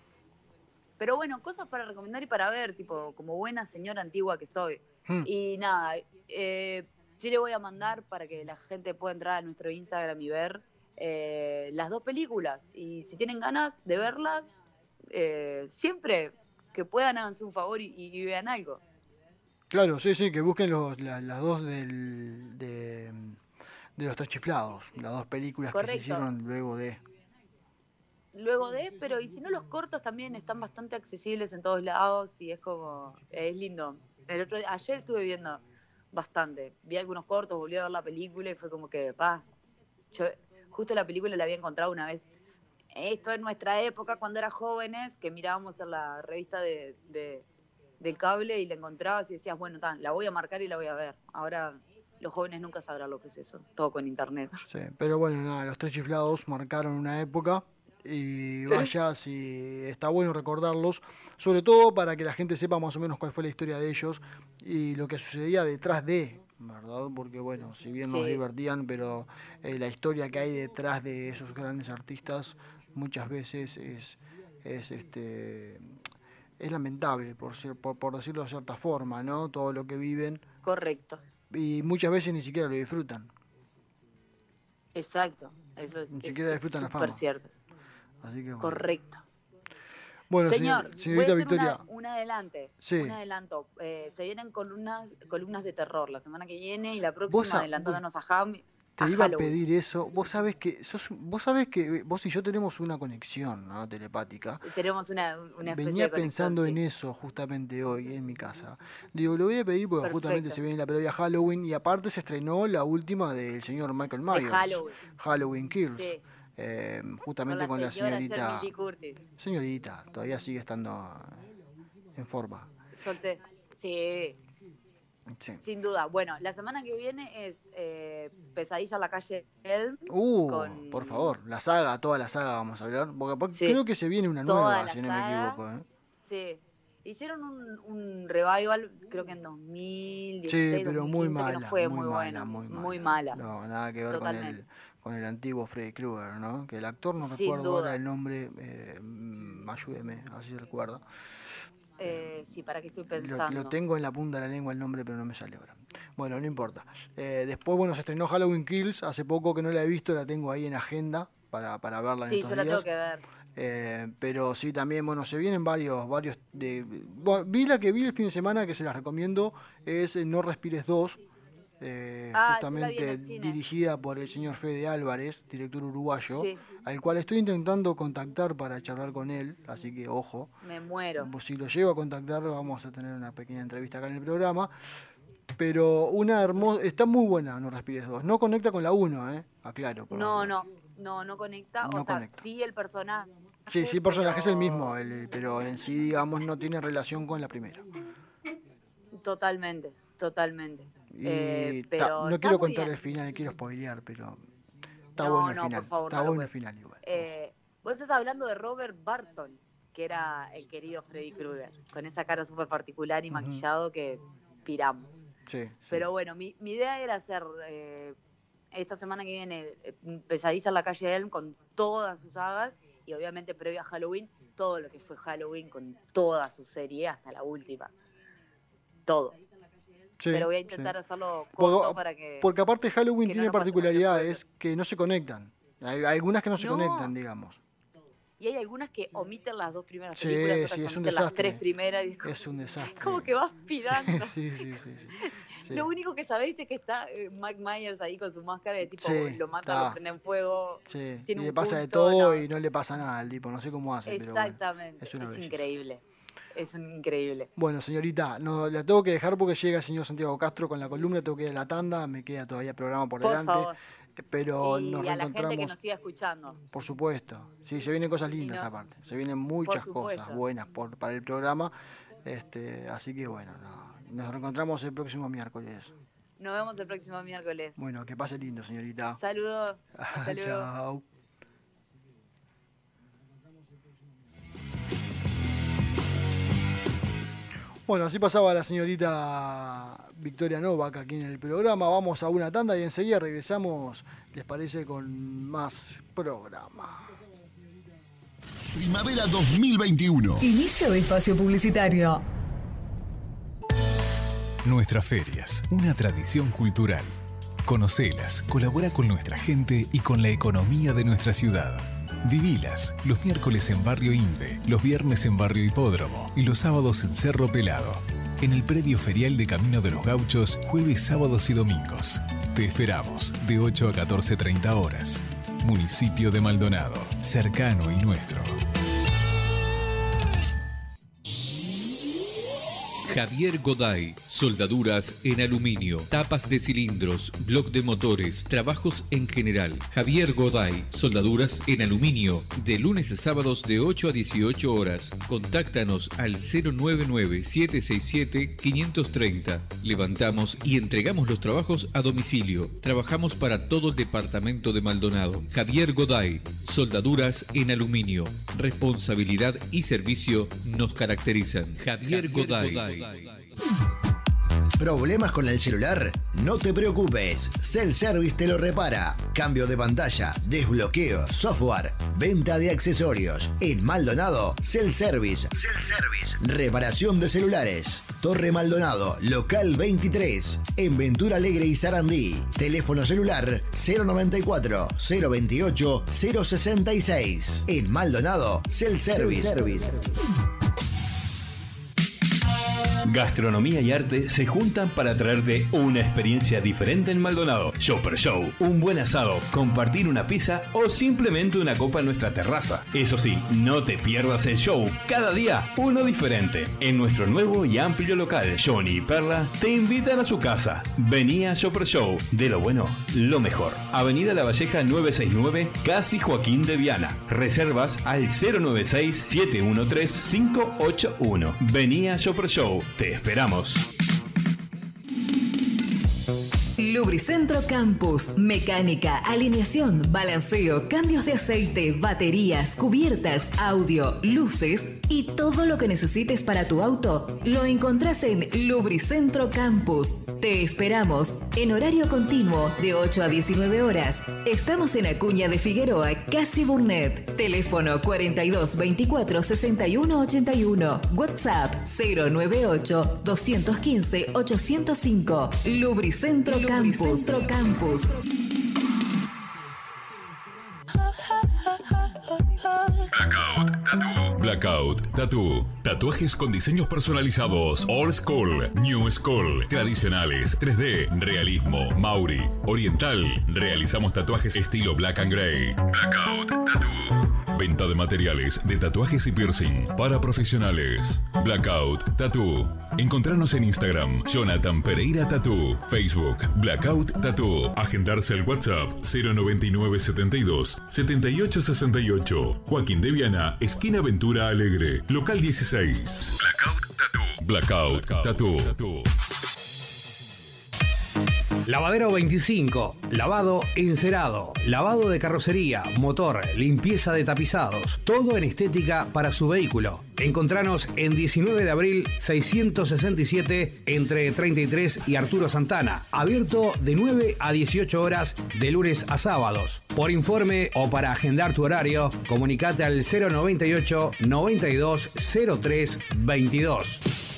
pero bueno, cosas para recomendar y para ver, tipo, como buena señora antigua que soy. Hmm. Y nada, eh, sí le voy a mandar para que la gente pueda entrar a nuestro Instagram y ver eh, las dos películas. Y si tienen ganas de verlas, eh, siempre que puedan háganse un favor y, y vean algo. Claro, sí, sí, que busquen los, la- las dos del, de, de los tres chiflados, las dos películas que se hicieron luego de... Luego de, pero y si no los cortos también están bastante accesibles en todos lados y es como, es lindo. El otro, ayer estuve viendo bastante, vi algunos cortos, volví a ver la película y fue como que, pa, yo justo la película la había encontrado una vez. Esto en nuestra época, cuando era jóvenes, que mirábamos en la revista de, de- del cable y la encontrabas y decías, bueno, ta, la voy a marcar y la voy a ver. Ahora los jóvenes nunca sabrán lo que es eso, todo con internet. Sí, pero bueno, nada, los tres chiflados marcaron una época y vaya si está bueno recordarlos, sobre todo para que la gente sepa más o menos cuál fue la historia de ellos y lo que sucedía detrás de, ¿verdad? Porque bueno, si bien nos Sí. divertían, pero eh, la historia que hay detrás de esos grandes artistas muchas veces es, es este es lamentable, por, cier- por, por decirlo de cierta forma, ¿no? Todo lo que viven Correcto, y muchas veces ni siquiera lo disfrutan. exacto. Eso es, Ni siquiera es disfrutan la fama. cierto. Así que bueno. Correcto. Bueno, Señor, señor- voy a señorita hacer Victoria, una- un adelante. Sí. Un adelanto. Eh, se vienen columnas, columnas de terror la semana que viene y la próxima adelantándonos a, Ham- te a iba a pedir eso. Vos sabés que sos, vos sabés que vos y yo tenemos una conexión, ¿no? telepática. Tenemos una, una especie Venía de conexión, pensando sí. en eso justamente hoy en mi casa. Digo, lo voy a pedir porque justamente se viene la previa Halloween y aparte se estrenó la última del señor Michael De Myers. Halloween. Halloween Kills. Sí. Eh, Con justamente la con la señorita. Señorita, todavía sigue estando en forma. Solté. Sí, Sí. sin duda. Bueno, la semana que viene es eh, Pesadilla en la calle Elm. Uh, con- por favor, la saga, toda la saga vamos a hablar. Porque, porque Sí. creo que se viene una nueva, si no saga. me equivoco. ¿eh? Sí. Hicieron un, un revival, creo que en 2016, Sí, pero muy 2015, que mala. no fue muy, muy, mala, bueno. muy mala. Muy mala. No, nada que ver con el. Con el antiguo Freddy Krueger, ¿no? Que el actor no Sin recuerdo ahora duda. el nombre, eh, ayúdeme, así se recuerda. Eh, sí, para qué estoy pensando. lo tengo en la punta de la lengua el nombre, pero no me sale ahora. Bueno, no importa. Eh, después, bueno, se estrenó Halloween Kills, hace poco que no la he visto, la tengo ahí en agenda para, para verla en Sí, estos yo la días. tengo que ver. Eh, pero sí, también, bueno, se vienen varios, varios de... bueno, vi la que vi el fin de semana, que se las recomiendo, es eh, No Respires 2. Eh, Ah, justamente dirigida por el señor Fede Álvarez, director uruguayo, Sí. al cual estoy intentando contactar para charlar con él, así que ojo. Me muero. Si lo llego a contactar, vamos a tener una pequeña entrevista acá en el programa. Pero una hermosa. Está muy buena, No Respires 2. No conecta con la 1, ¿eh? Aclaro. por No, no, no, no conecta. No o sea, conecta. sí el personaje. Sí, sí, el personaje es el mismo, el- pero en sí, digamos, no tiene relación con la primera. Totalmente, totalmente. Y Eh, ta- no quiero contar bien. el final, quiero spoilear, pero está No, bueno el no, por final. favor, está no bueno el final igual. Eh, vos estás hablando de Robert Barton, que era el querido Freddy Krueger, con esa cara súper particular y maquillado que piramos. Sí, sí. Pero bueno, mi, mi idea era hacer eh, esta semana que viene Pesadiza en la calle de Elm con todas sus sagas y obviamente previo a Halloween, todo lo que fue Halloween con toda su serie hasta la última. Todo. Sí, Pero voy a sí. intentar hacerlo Porque- corto para que... Porque aparte Halloween no tiene pasemos particularidades que no se conectan. Hay algunas que no se No. conectan, digamos. Y hay algunas que omiten las dos primeras Sí, películas, otras sí, es un omiten las desastre. tres primeras. Y es Es un desastre. como que vas pirando. sí, sí, sí. Lo único que sabéis es que está eh, Mike Myers ahí con su máscara de tipo lo mata, está. lo prende en fuego. Sí, tiene y le un pasa de todo no. y no le pasa nada al tipo, no sé cómo hace, pero bueno. Exactamente. es increíble. Es un increíble. Bueno, señorita, no, la tengo que dejar porque llega el señor Santiago Castro con la columna, tengo que ir a la tanda, me queda todavía programa por, Por delante, favor. pero y nos a la gente que nos siga escuchando. por supuesto. Sí, se vienen cosas lindas no- aparte, se vienen muchas cosas buenas por, para el programa, este, así que bueno, no, nos reencontramos el próximo miércoles. Nos vemos el próximo miércoles. Bueno, que pase lindo, señorita. Saludos. Hasta luego. Chao. Bueno, así pasaba la señorita Victoria Novak aquí en el programa. Vamos a una tanda y enseguida regresamos, ¿les parece? Con más programa. Primavera 2021. Inicio de espacio publicitario. Nuestras ferias, una tradición cultural. Conocelas, colabora con nuestra gente y con la economía de nuestra ciudad. Vivilas, los miércoles en Barrio Inde, los viernes en Barrio Hipódromo y los sábados en Cerro Pelado. En el predio ferial de Camino de los Gauchos, jueves, sábados y domingos. Te esperamos de 8 a 14.30 horas. Municipio de Maldonado, cercano y nuestro. Javier Goday, soldaduras en aluminio, tapas de cilindros, bloc de motores, trabajos en general. Javier Goday, soldaduras en aluminio, de lunes a sábados de 8 a 18 horas. Contáctanos al 099-767-530. Levantamos y entregamos los trabajos a domicilio. Trabajamos para todo el departamento de Maldonado. Javier Goday, soldaduras en aluminio. Responsabilidad y servicio nos caracterizan. Javier, Goday. ¿Problemas con el celular? No te preocupes, Cell Service te lo repara. Cambio de pantalla, desbloqueo, software, venta de accesorios. En Maldonado, Cell Service. Cell Service. Reparación de celulares. Torre Maldonado, local 23. En Ventura Alegre y Sarandí. Teléfono celular 094 028 066. En Maldonado, Cell Service. Gastronomía y arte se juntan para traerte una experiencia diferente en Maldonado. Shopper Show, un buen asado, compartir una pizza o simplemente una copa en nuestra terraza. Eso sí, no te pierdas el show. Cada día uno diferente. En nuestro nuevo y amplio local, Johnny y Perla te invitan a su casa. Vení a Shopper Show. De lo bueno, lo mejor. Avenida La Valleja 969, Casi Joaquín de Viana. Reservas al 096-713-581. Vení a Shopper Show. Te esperamos. Lubricentro Campus, mecánica, alineación, balanceo, cambios de aceite, baterías, cubiertas, audio, luces y todo lo que necesites para tu auto lo encontrás en Lubricentro Campus. Te esperamos en horario continuo de 8 a 19 horas. Estamos en Acuña de Figueroa, casi Burnett. Teléfono 42 24 61 81. WhatsApp 098 215 805. Lubricentro Campus. Lubricentro Campus. Blackout Tattoo. Blackout Tattoo. Tatuajes con diseños personalizados. Old School, New School, tradicionales, 3D, realismo, Mauri, oriental. Realizamos tatuajes estilo Black and Gray. Blackout Tattoo. Venta de materiales de tatuajes y piercing para profesionales. Blackout Tattoo. Encontrarnos en Instagram, Jonathan Pereira Tattoo. Facebook, Blackout Tattoo. Agendarse al WhatsApp 09972 7868. Joaquín de Viana, esquina Ventura Alegre, local 16. Blackout Tattoo. Blackout Tattoo. Lavadero 25, lavado encerado, lavado de carrocería, motor, limpieza de tapizados, todo en estética para su vehículo. Encontranos en 19 de abril 667 entre 33 y Arturo Santana, abierto de 9 a 18 horas de lunes a sábados. Por informe o para agendar tu horario, comunicate al 098 92 03 22.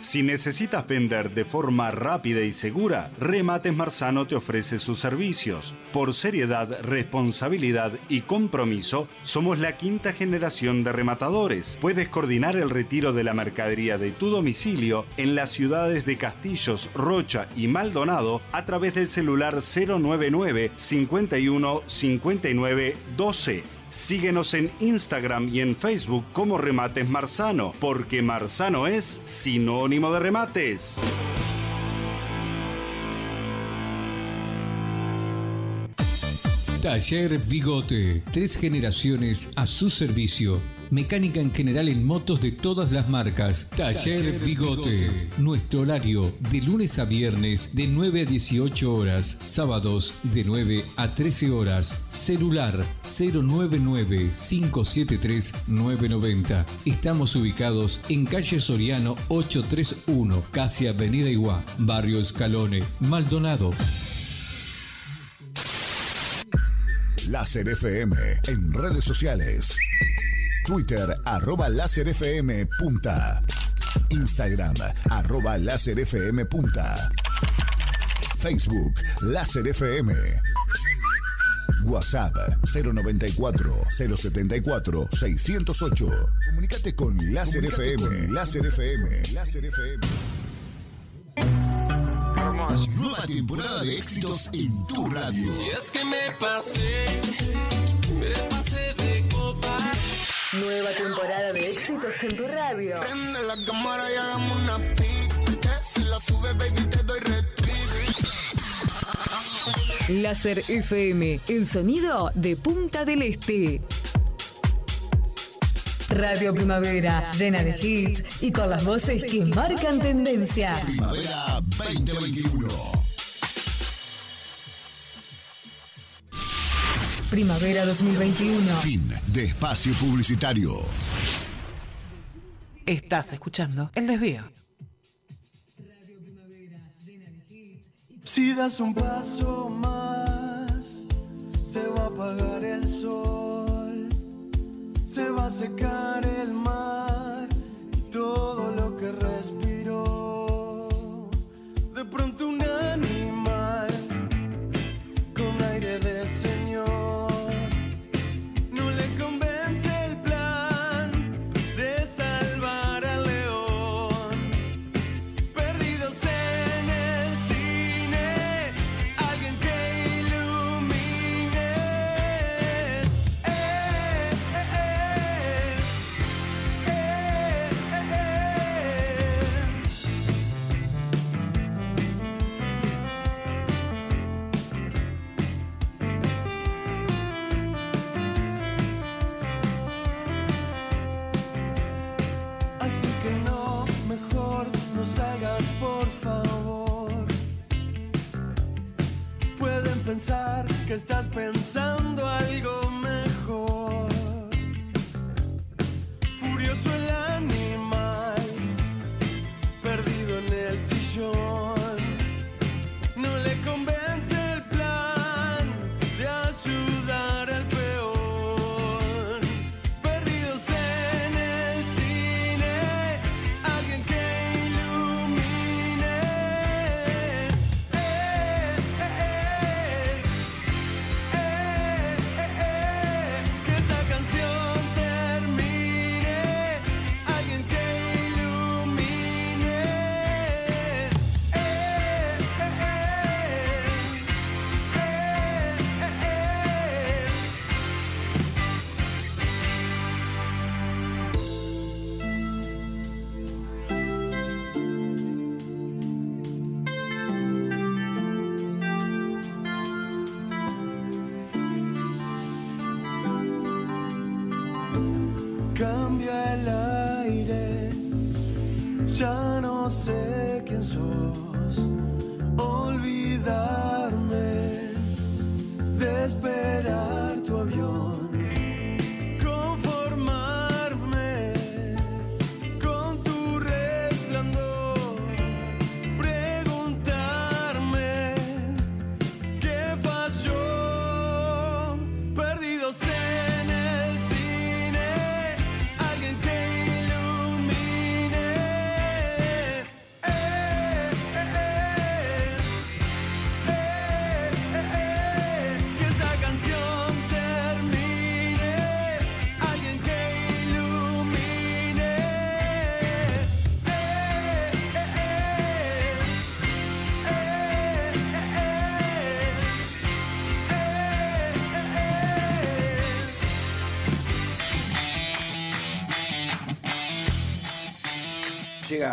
Si necesitas vender de forma rápida y segura, Remates Marzano te ofrece sus servicios. Por seriedad, responsabilidad y compromiso, somos la quinta generación de rematadores. Puedes coordinar el retiro de la mercadería de tu domicilio en las ciudades de Castillos, Rocha y Maldonado a través del celular 099 51 59 12. Síguenos en Instagram y en Facebook como Remates Marzano, porque Marzano es sinónimo de remates. Taller Bigote. Tres generaciones a su servicio. Mecánica en general en motos de todas las marcas. Taller Bigote. Nuestro horario de lunes a viernes de 9 a 18 horas. Sábados de 9 a 13 horas. Celular 099-573-990. Estamos ubicados en calle Soriano 831, casi Avenida Iguá, Barrio Escalone, Maldonado. Láser FM en redes sociales. Twitter arroba láser FM punta. Instagram arroba láser FM punta. Facebook Láser FM. WhatsApp 094 074 608. Comunicate con Láser FM. Láser FM. Láser FM. Nueva temporada de éxitos en tu radio. Y es que me pasé, me pasé éxitos en tu radio. Prende la cámara y hagamos una pic. Si la sube, baby, te doy retweet. Láser FM, el sonido de Punta del Este. Radio Primavera, llena de hits y con las voces que marcan tendencia. Primavera 2021. Primavera 2021. Fin de espacio publicitario. Estás escuchando El Desvío. Si das un paso más, se va a apagar el sol, se va a secar el mar y todo estás pensando algo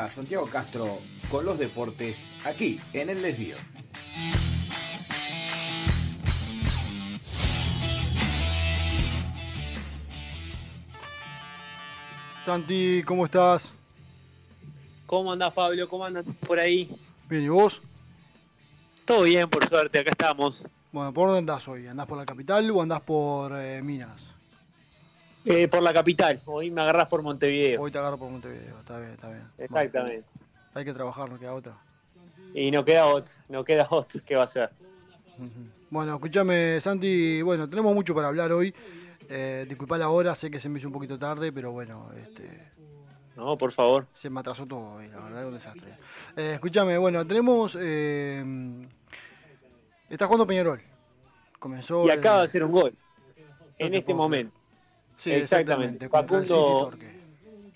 Santiago Castro con los deportes aquí en el desvío. Santi, ¿cómo estás? ¿Cómo andás, Pablo? ¿Cómo andas por ahí? Bien, ¿y vos? Todo bien, por suerte, acá estamos. Bueno, ¿por dónde andás hoy? ¿Andás por la capital o andás por eh, Minas? Eh, por la capital, hoy me agarrás por Montevideo. Hoy te agarro por Montevideo, está bien, está bien. Exactamente. Hay que trabajar, no queda otra. Y no queda otro, no queda otro, ¿qué va a ser? Bueno, escúchame, Santi, bueno, tenemos mucho para hablar hoy. Eh, disculpa la hora, sé que se me hizo un poquito tarde, pero bueno, este, No, por favor. se me atrasó todo hoy, la verdad es un desastre. Eh, escúchame, bueno, tenemos... Eh, está jugando Peñarol. Comenzó... Y acaba de hacer un gol. En te este momento. Sí, exactamente. Facundo.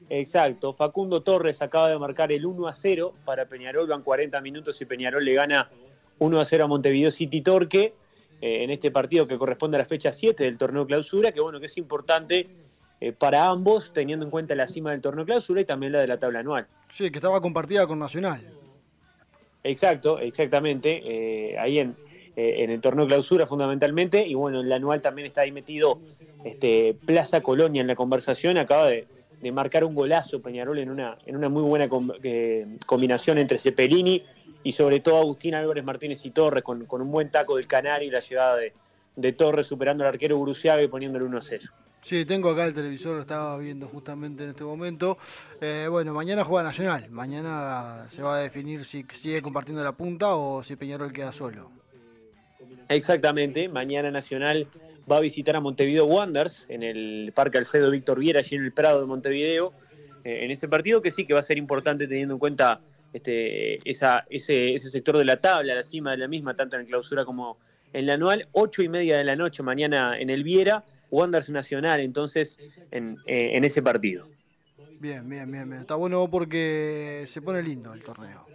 Exacto. Facundo Torres acaba de marcar el 1 a 0 para Peñarol. Van 40 minutos y Peñarol le gana 1 a 0 a Montevideo City Torque. eh, en este partido que corresponde a la fecha 7 del torneo clausura, que bueno, que es importante eh, para ambos, teniendo en cuenta la cima del torneo clausura y también la de la tabla anual. Sí, que estaba compartida con Nacional. Exacto, exactamente. eh, ahí en, en el torneo clausura fundamentalmente. Y bueno, en el anual también está ahí metido este, Plaza Colonia en la conversación. Acaba de, de marcar un golazo Peñarol en una, en una muy buena com- eh, combinación entre Cepelini y sobre todo Agustín Álvarez Martínez y Torres con, con un buen taco del Canario y la llegada de, de Torres superando al arquero Guruciaga y poniéndole 1 a 0. Sí, tengo acá el televisor, lo estaba viendo justamente en este momento. Eh, bueno, mañana juega Nacional. Mañana se va a definir si sigue compartiendo la punta o si Peñarol queda solo. Exactamente, mañana Nacional va a visitar a Montevideo Wanderers en el Parque Alfredo Víctor Viera, allí en el Prado de Montevideo, eh, en ese partido que sí que va a ser importante teniendo en cuenta este, esa, ese, ese sector de la tabla, la cima de la misma, tanto en el clausura como en la anual, ocho y media de la noche mañana en el Viera, Wanderers Nacional, entonces en, eh, en ese partido. Bien, bien, bien, bien. Está bueno porque se pone lindo el torneo.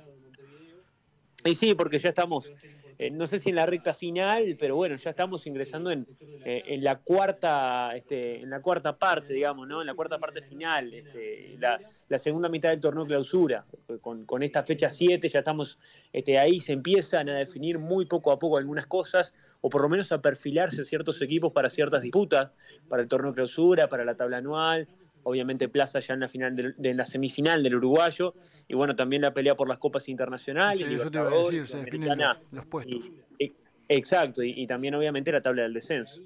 Y sí, porque ya estamos, eh, no sé si en la recta final, pero bueno, ya estamos ingresando en, eh, en la cuarta, este, en la cuarta parte, digamos, ¿no? En la cuarta parte final, este, la, la segunda mitad del torneo clausura. Con, con esta fecha 7 ya estamos este, ahí, se empiezan a definir muy poco a poco algunas cosas, o por lo menos a perfilarse ciertos equipos para ciertas disputas, para el torneo clausura, para la tabla anual, obviamente Plaza ya en la final del- de, la semifinal del uruguayo y bueno también la pelea por las copas internacionales Sí, eso te iba a decir, se definen los, los puestos. y- y- exacto y, también obviamente la tabla del descenso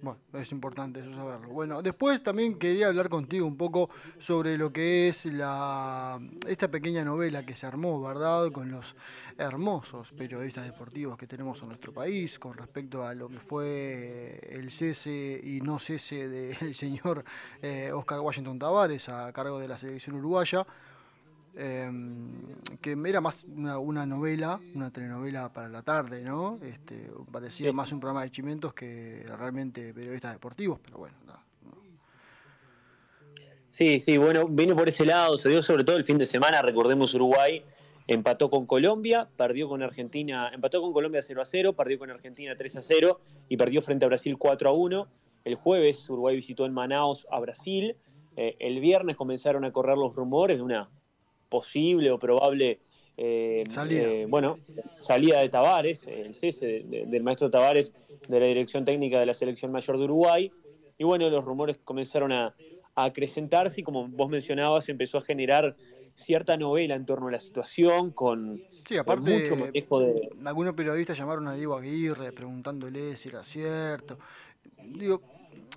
Bueno, es importante eso saberlo. Bueno, después también quería hablar contigo un poco sobre lo que es la esta pequeña novela que se armó, ¿verdad? Con los hermosos periodistas deportivos que tenemos en nuestro país con respecto a lo que fue el cese y no cese del señor eh, Oscar Washington Tavares a cargo de la selección uruguaya. Eh, que era más una, una novela, una telenovela para la tarde, ¿no? Este, parecía Sí. más un programa de chimentos que realmente periodistas deportivos, pero bueno, nada. sí sí bueno vino por ese lado se dio sobre todo el fin de semana recordemos Uruguay empató con Colombia perdió con Argentina empató con Colombia 0 a 0 perdió con Argentina 3 a 0 y perdió frente a Brasil 4 a 1 el jueves Uruguay visitó en Manaus a Brasil Eh, el viernes comenzaron a correr los rumores de una posible o probable eh, Salida. eh, bueno, salida de Tavares, el cese de- de- del maestro Tavares de la dirección técnica de la selección mayor de Uruguay. Y bueno, los rumores comenzaron a, a acrecentarse y como vos mencionabas, empezó a generar cierta novela en torno a la situación con, Sí, con aparte, mucho manejo de... algunos periodistas llamaron a Diego Aguirre preguntándole si era cierto. Digo,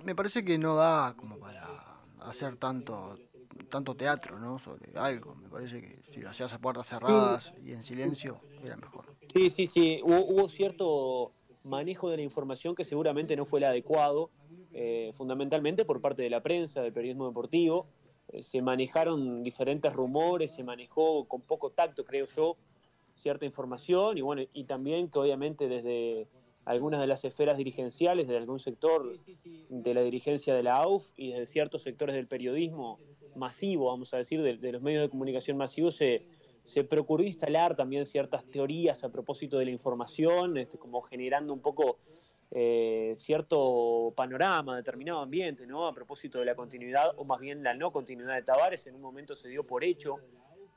me parece que no da como para hacer tanto tanto teatro, ¿no? Sobre algo. Me parece que si lo hacías a puertas cerradas y en silencio, era mejor. Sí, sí, sí, hubo, hubo cierto manejo de la información que seguramente no fue el adecuado, eh, fundamentalmente por parte de la prensa, del periodismo deportivo. Eh, se manejaron diferentes rumores, se manejó con poco tacto, creo yo, cierta información y bueno, y también que obviamente desde algunas de las esferas dirigenciales de algún sector de la dirigencia de la AUF y desde ciertos sectores del periodismo masivo, vamos a decir, de, de los medios de comunicación masivos, se, se procuró instalar también ciertas teorías a propósito de la información, este, como generando un poco eh, cierto panorama, determinado ambiente, ¿no? A propósito de la continuidad, o más bien la no continuidad de Tavares, en un momento se dio por hecho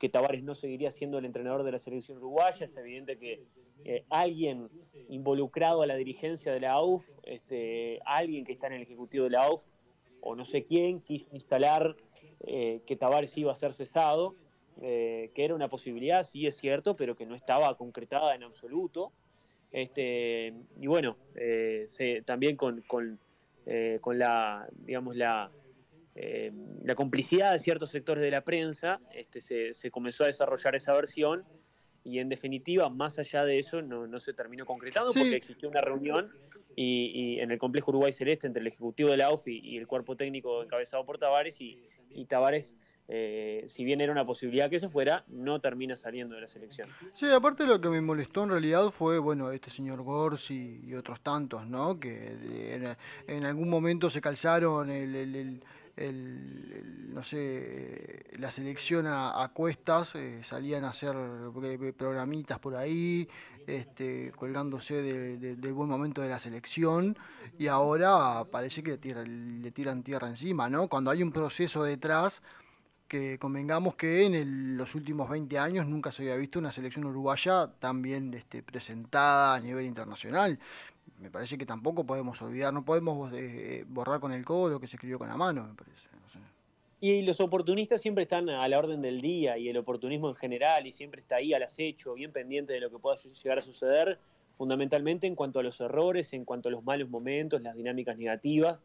que Tavares no seguiría siendo el entrenador de la selección uruguaya. Es evidente que eh, alguien involucrado a la dirigencia de la AUF, este, alguien que está en el ejecutivo de la AUF, o no sé quién, quiso instalar eh, que Tavares iba a ser cesado, eh, que era una posibilidad, sí es cierto, pero que no estaba concretada en absoluto. Este, y bueno, también con, con, con la, digamos, la, eh, la complicidad de ciertos sectores de la prensa, este, se, se comenzó a desarrollar esa versión y en definitiva, más allá de eso, no, no se terminó concretando Sí. porque existió una reunión y, y en el complejo Uruguay Celeste entre el ejecutivo de la AUF y, el cuerpo técnico encabezado por Tavares y, y Tavares, eh, si bien era una posibilidad que eso fuera, no termina saliendo de la selección. Sí, aparte lo que me molestó en realidad fue, bueno, este señor Gorsi y otros tantos, ¿no? Que en, en algún momento se calzaron el, el- el- el- el, no sé, la selección a, cuestas, eh, salían a hacer eh, programitas por ahí, este, colgándose de- de- del buen momento de la selección, y ahora parece que le tiran, le tiran tierra encima, ¿no? Cuando hay un proceso detrás que convengamos que en el- los últimos 20 años nunca se había visto una selección uruguaya tan bien este, presentada a nivel internacional. Me parece que tampoco podemos olvidar, no podemos eh, borrar con el codo lo que se escribió con la mano, me parece. no sé. Y los oportunistas siempre están a la orden del día y el oportunismo en general y siempre está ahí al acecho, bien pendiente de lo que pueda llegar a suceder, fundamentalmente en cuanto a los errores, en cuanto a los malos momentos, las dinámicas negativas.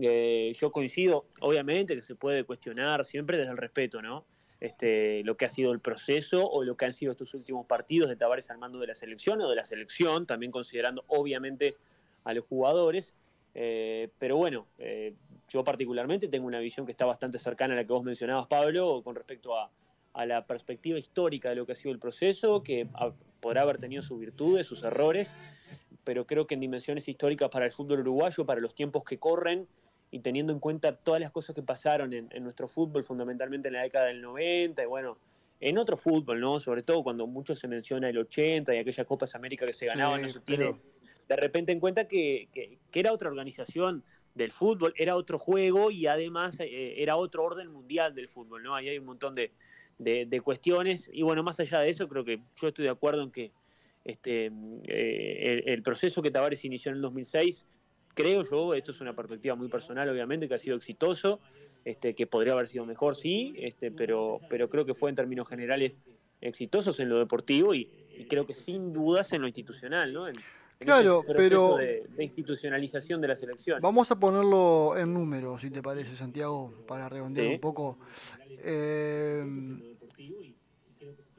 Eh, yo coincido, obviamente, que se puede cuestionar siempre desde el respeto, ¿no? Este, lo que ha sido el proceso o lo que han sido estos últimos partidos de Tavares al mando de la selección o de la selección, también considerando obviamente a los jugadores. Eh, pero bueno, eh, yo particularmente tengo una visión que está bastante cercana a la que vos mencionabas, Pablo, con respecto a, a la perspectiva histórica de lo que ha sido el proceso, que ah, podrá haber tenido sus virtudes, sus errores, pero creo que en dimensiones históricas para el fútbol uruguayo, para los tiempos que corren y teniendo en cuenta todas las cosas que pasaron en, en nuestro fútbol, fundamentalmente en la década del 90 y bueno, en otro fútbol, ¿no? Sobre todo cuando mucho se menciona el 80 y aquellas Copas América que se ganaban, Sí, no se tiene pero- de repente en cuenta que, que- que era otra organización del fútbol, era otro juego y además eh, era otro orden mundial del fútbol, ¿no? Ahí hay un montón de, de- de cuestiones y bueno, más allá de eso, creo que yo estoy de acuerdo en que este, eh, el, el proceso que Tavares inició en el 2006, creo yo, esto es una perspectiva muy personal, obviamente, que ha sido exitoso, este, que podría haber sido mejor, sí, este, pero, pero creo que fue en términos generales exitosos en lo deportivo y, y creo que sin dudas en lo institucional, ¿no? En- en Claro, pero- de, de institucionalización de la selección. Vamos a ponerlo en números, si te parece, Santiago, para redondear Sí. un poco. Eh,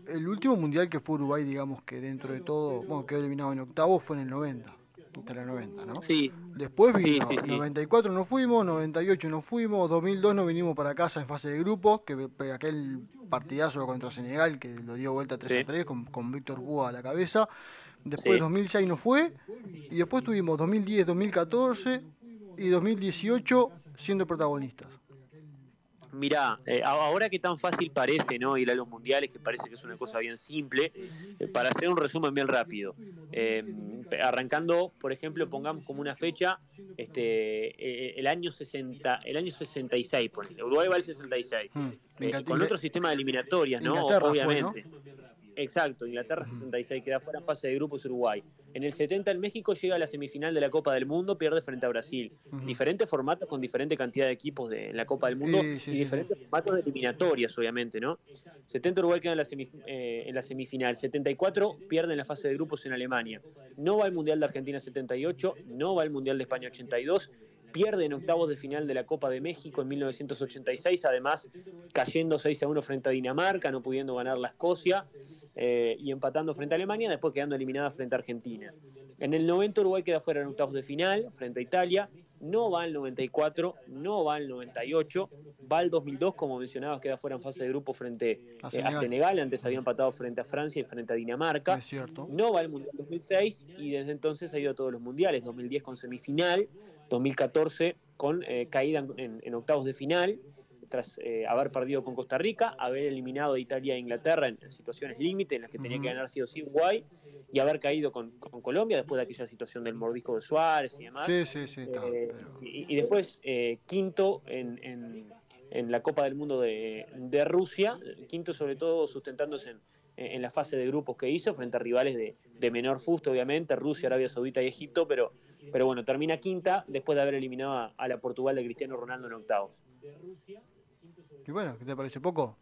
el último mundial que fue Uruguay, digamos que dentro de todo, bueno, quedó eliminado en octavo, fue en el 90. 90, ¿no? Sí. Después Sí, vino, sí, sí. 94 no fuimos, 98 no fuimos, 2002 no vinimos para casa en fase de grupos, que que aquel partidazo contra Senegal que lo dio vuelta 3 Sí. a 3 con, con Víctor Búa a la cabeza. Después Sí. 2006 no fue, y después tuvimos 2010, 2014 y 2018 siendo protagonistas. Mirá, eh, ahora que tan fácil parece ¿no? ir a los mundiales, que parece que es una cosa bien simple, eh, para hacer un resumen bien rápido, eh, arrancando, por ejemplo, pongamos como una fecha este, eh, el año 60, el año 66, ponele. Uruguay va al 66, Mm, eh, Inglaterra- con otro sistema de eliminatorias, ¿no? Inglaterra fue, Obviamente. Exacto, Inglaterra 66 queda fuera en fase de grupos Uruguay. En el 70 el México llega a la semifinal de la Copa del Mundo, pierde frente a Brasil. Diferentes formatos con diferente cantidad de equipos de, en la Copa del Mundo sí, y sí, diferentes formatos de eliminatorias, obviamente, ¿no? 70 Uruguay queda en la, eh, en la semifinal. 74 pierde en la fase de grupos en Alemania. No va al Mundial de Argentina 78, no va al Mundial de España 82 pierde en octavos de final de la Copa de México en 1986, además cayendo 6 a 1 frente a Dinamarca, no pudiendo ganar la Escocia eh, y empatando frente a Alemania, después quedando eliminada frente a Argentina. En el 90 Uruguay queda fuera en octavos de final frente a Italia, no va al 94, no va al 98, va al 2002, como mencionabas, queda fuera en fase de grupo frente A eh, a Senegal. Senegal, antes había empatado frente a Francia y frente a Dinamarca. Es cierto. No va al Mundial 2006 y desde entonces ha ido a todos los mundiales. 2010 con semifinal, 2014 con eh, caída en octavos de final, tras eh, haber perdido con Costa Rica, haber eliminado a Italia e Inglaterra en, en situaciones límite en las que tenía que ganar sí o sí Uruguay y haber caído con, con Colombia después de aquella situación del mordisco de Suárez y demás. Sí, sí, sí. está, Eh, pero- y, y después eh, quinto en, en- en la Copa del Mundo de, de Rusia, quinto sobre todo sustentándose en, en la fase de grupos que hizo frente a rivales de, de menor fusto, obviamente, Rusia, Arabia Saudita y Egipto, pero, pero bueno, termina quinta después de haber eliminado a, a la Portugal de Cristiano Ronaldo en octavos. Y bueno, ¿qué te parece poco?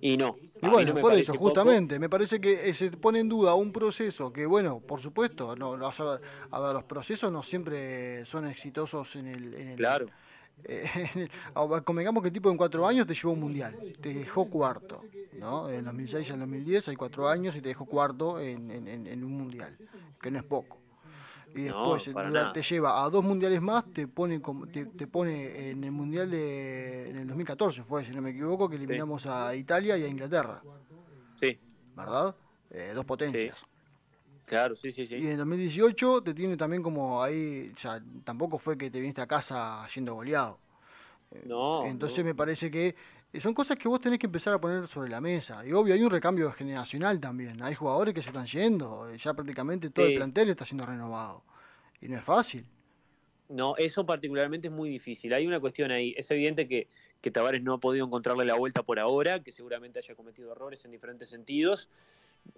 Y no. Y bueno, no por eso, poco. justamente, me parece que eh, se pone en duda un proceso que, bueno, por supuesto, no, no, o sea, a ver, los procesos no siempre son exitosos en el... en el- Claro. eh, en el- convengamos que el tipo en cuatro años te llevó un mundial, te dejó cuarto, ¿no? En 2006 al 2010 hay cuatro años y te dejó cuarto en- en un mundial, que no es poco. Y después te lleva a dos mundiales más, te pone te, te pone en el mundial de en el 2014 fue, si no me equivoco, que eliminamos a Italia y a Inglaterra, Sí, ¿verdad? Eh, dos potencias. claro, sí, sí, sí. Y en 2018 te tiene también como ahí, o sea, tampoco fue que te viniste a casa siendo goleado. No, Entonces no. me parece que son cosas que vos tenés que empezar a poner sobre la mesa. Y obvio, hay un recambio generacional también. Hay jugadores que se están yendo. Ya prácticamente todo Sí. el plantel está siendo renovado. Y no es fácil. No, eso particularmente es muy difícil. Hay una cuestión ahí. Es evidente que, que Tavares no ha podido encontrarle la vuelta por ahora, que seguramente haya cometido errores en diferentes sentidos.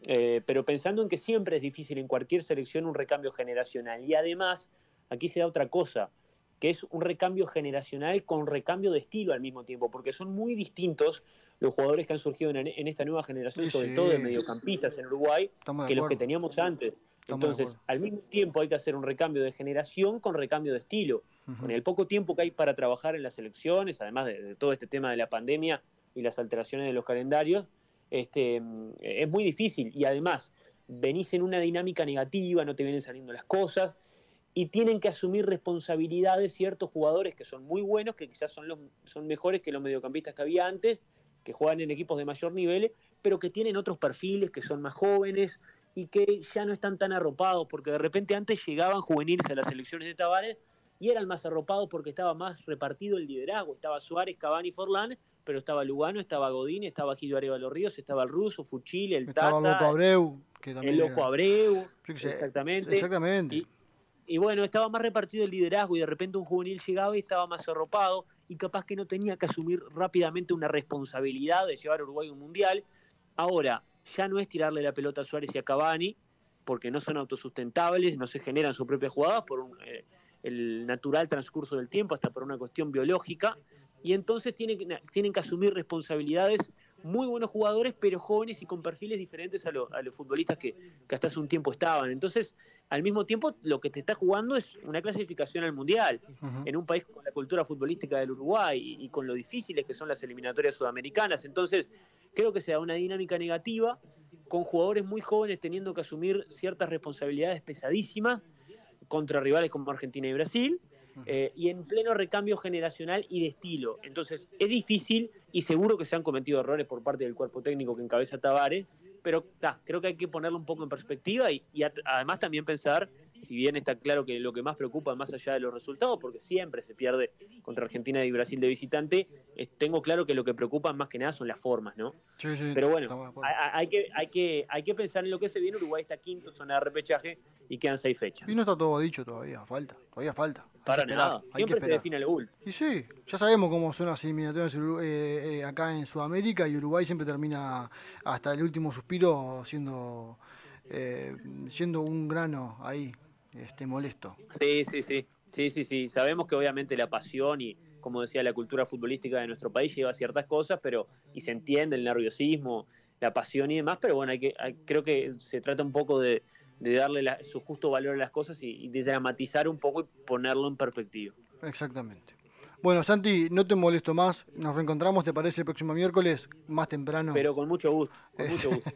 Eh, pero pensando en que siempre es difícil en cualquier selección un recambio generacional. Y además, aquí se da otra cosa, que es un recambio generacional con recambio de estilo al mismo tiempo, porque son muy distintos los jugadores que han surgido en, en esta nueva generación, Sí, sobre sí. todo de mediocampistas en Uruguay, Estamos que los que teníamos antes. Estamos Entonces, al mismo tiempo hay que hacer un recambio de generación con recambio de estilo. Con el poco tiempo que hay para trabajar en las elecciones, además de, de todo este tema de la pandemia y las alteraciones de los calendarios, este, mm, es muy difícil. Y además, venís en una dinámica negativa, no te vienen saliendo las cosas, y tienen que asumir responsabilidades ciertos jugadores que son muy buenos, que quizás son, los, son mejores que los mediocampistas que había antes, que juegan en equipos de mayor nivel, pero que tienen otros perfiles, que son más jóvenes y que ya no están tan arropados, porque de repente antes llegaban juveniles a las elecciones de Tavares y eran más arropados porque estaba más repartido el liderazgo. Estaba Suárez, Cavani, Forlán, pero estaba Lugano, estaba Godín, estaba Gildo Arevalo Ríos, estaba el Ruso, Fuchile, el Estaba Tata, Loco Abreu, que también el Loco era- Abreu, exactamente. Exactamente. Y, y bueno, estaba más repartido el liderazgo y de repente un juvenil llegaba y estaba más arropado y capaz que no tenía que asumir rápidamente una responsabilidad de llevar a Uruguay a un mundial. Ahora, ya no es tirarle la pelota a Suárez y a Cavani, porque no son autosustentables, no se generan sus propias jugadas por un, eh, el natural transcurso del tiempo, hasta por una cuestión biológica, y entonces tienen tienen que asumir responsabilidades muy buenos jugadores, pero jóvenes y con perfiles diferentes a, lo- a los futbolistas que, que hasta hace un tiempo estaban. Entonces, al mismo tiempo, lo que te está jugando es una clasificación al Mundial, en un país con la cultura futbolística del Uruguay y, y con lo difíciles que son las eliminatorias sudamericanas. Entonces, creo que se da una dinámica negativa, con jugadores muy jóvenes teniendo que asumir ciertas responsabilidades pesadísimas contra rivales como Argentina y Brasil, eh, y en pleno recambio generacional y de estilo. Entonces, es difícil y seguro que se han cometido errores por parte del cuerpo técnico que encabeza Tavares, pero ta, creo que hay que ponerlo un poco en perspectiva y, además también pensar, si bien está claro que lo que más preocupa más allá de los resultados, porque siempre se pierde contra Argentina y Brasil de visitante, es- tengo claro que lo que preocupa más que nada son las formas, ¿no? Sí, sí, Pero bueno, hay, hay que, hay, que, hay que pensar en lo que se viene. Uruguay está quinto, zona de repechaje y quedan seis fechas. Y no está todo dicho todavía, falta, todavía falta. Para nada. Siempre se define el Bull. Y sí, ya sabemos cómo son las eliminatorias eh, eh, acá en Sudamérica y Uruguay siempre termina hasta el último suspiro siendo, eh, siendo un grano ahí, este, molesto. Sí, sí, sí. Sí, sí, sí. Sabemos que obviamente la pasión y, como decía, la cultura futbolística de nuestro país lleva ciertas cosas, pero y se entiende el nerviosismo, la pasión y demás, pero bueno, hay que, hay- creo que se trata un poco de, de darle la- su justo valor a las cosas y, y de dramatizar un poco y ponerlo en perspectiva. Exactamente. Bueno, Santi, no te molesto más. Nos reencontramos, ¿te parece el próximo miércoles? Más temprano. Pero con mucho gusto, con mucho gusto.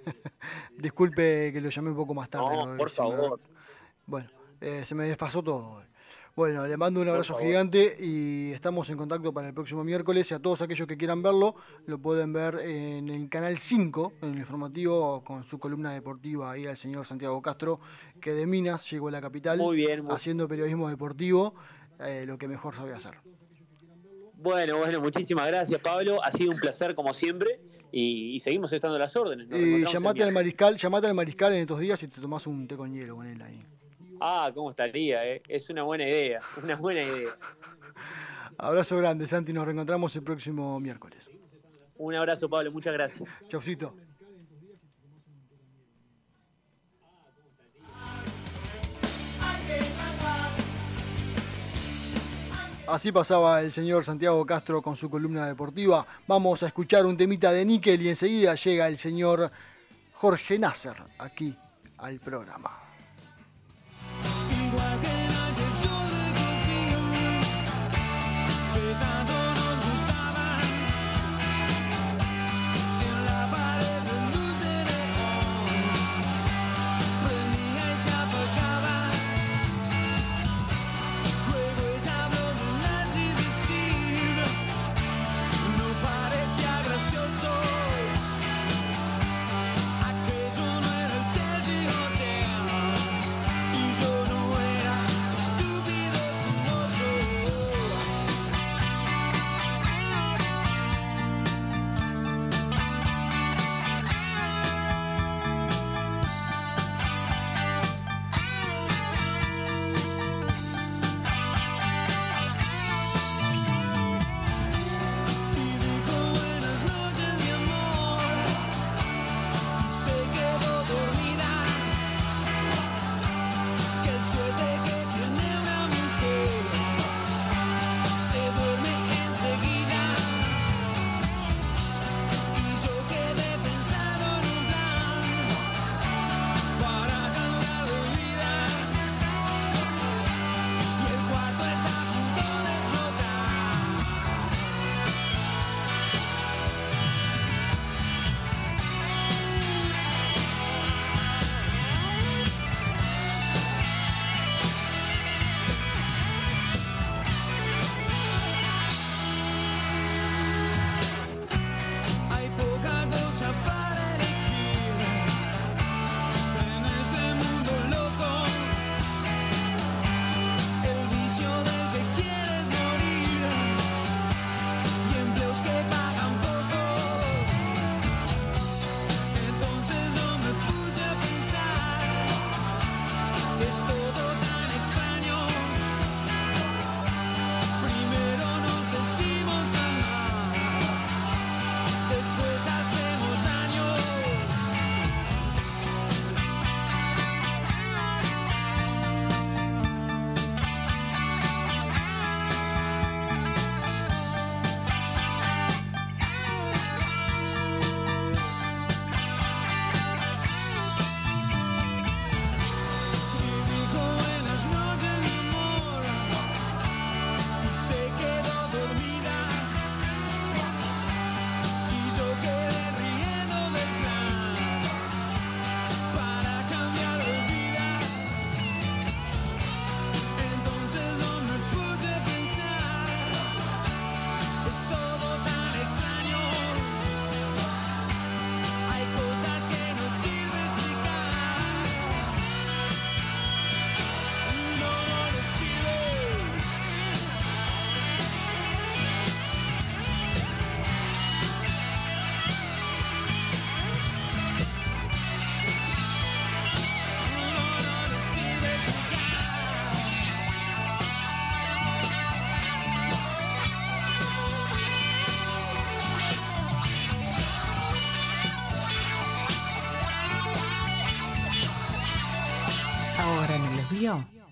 Disculpe que lo llamé un poco más tarde. No, por favor. Bueno, eh, se me desfasó todo hoy. Bueno, le mando un abrazo gigante y estamos en contacto para el próximo miércoles. Y a todos aquellos que quieran verlo, lo pueden ver en el canal 5, en el informativo, con su columna deportiva ahí al señor Santiago Castro, que de Minas llegó a la capital Muy bien, muy- haciendo periodismo deportivo, eh, lo que mejor sabe hacer. Bueno, bueno, muchísimas gracias, Pablo. Ha sido un placer, como siempre, y, y seguimos estando a las órdenes. Nos Y llamate al mariscal, llamate al mariscal en estos días y te tomás un té con hielo con él ahí. Ah, ¿cómo estaría? eh? Es una buena idea, una buena idea. Abrazo grande, Santi, nos reencontramos el próximo miércoles. Un abrazo, Pablo, muchas gracias. Chaucito. Así pasaba el señor Santiago Castro con su columna deportiva. Vamos a escuchar un temita de níquel y enseguida llega el señor Jorge Nasser aquí al programa.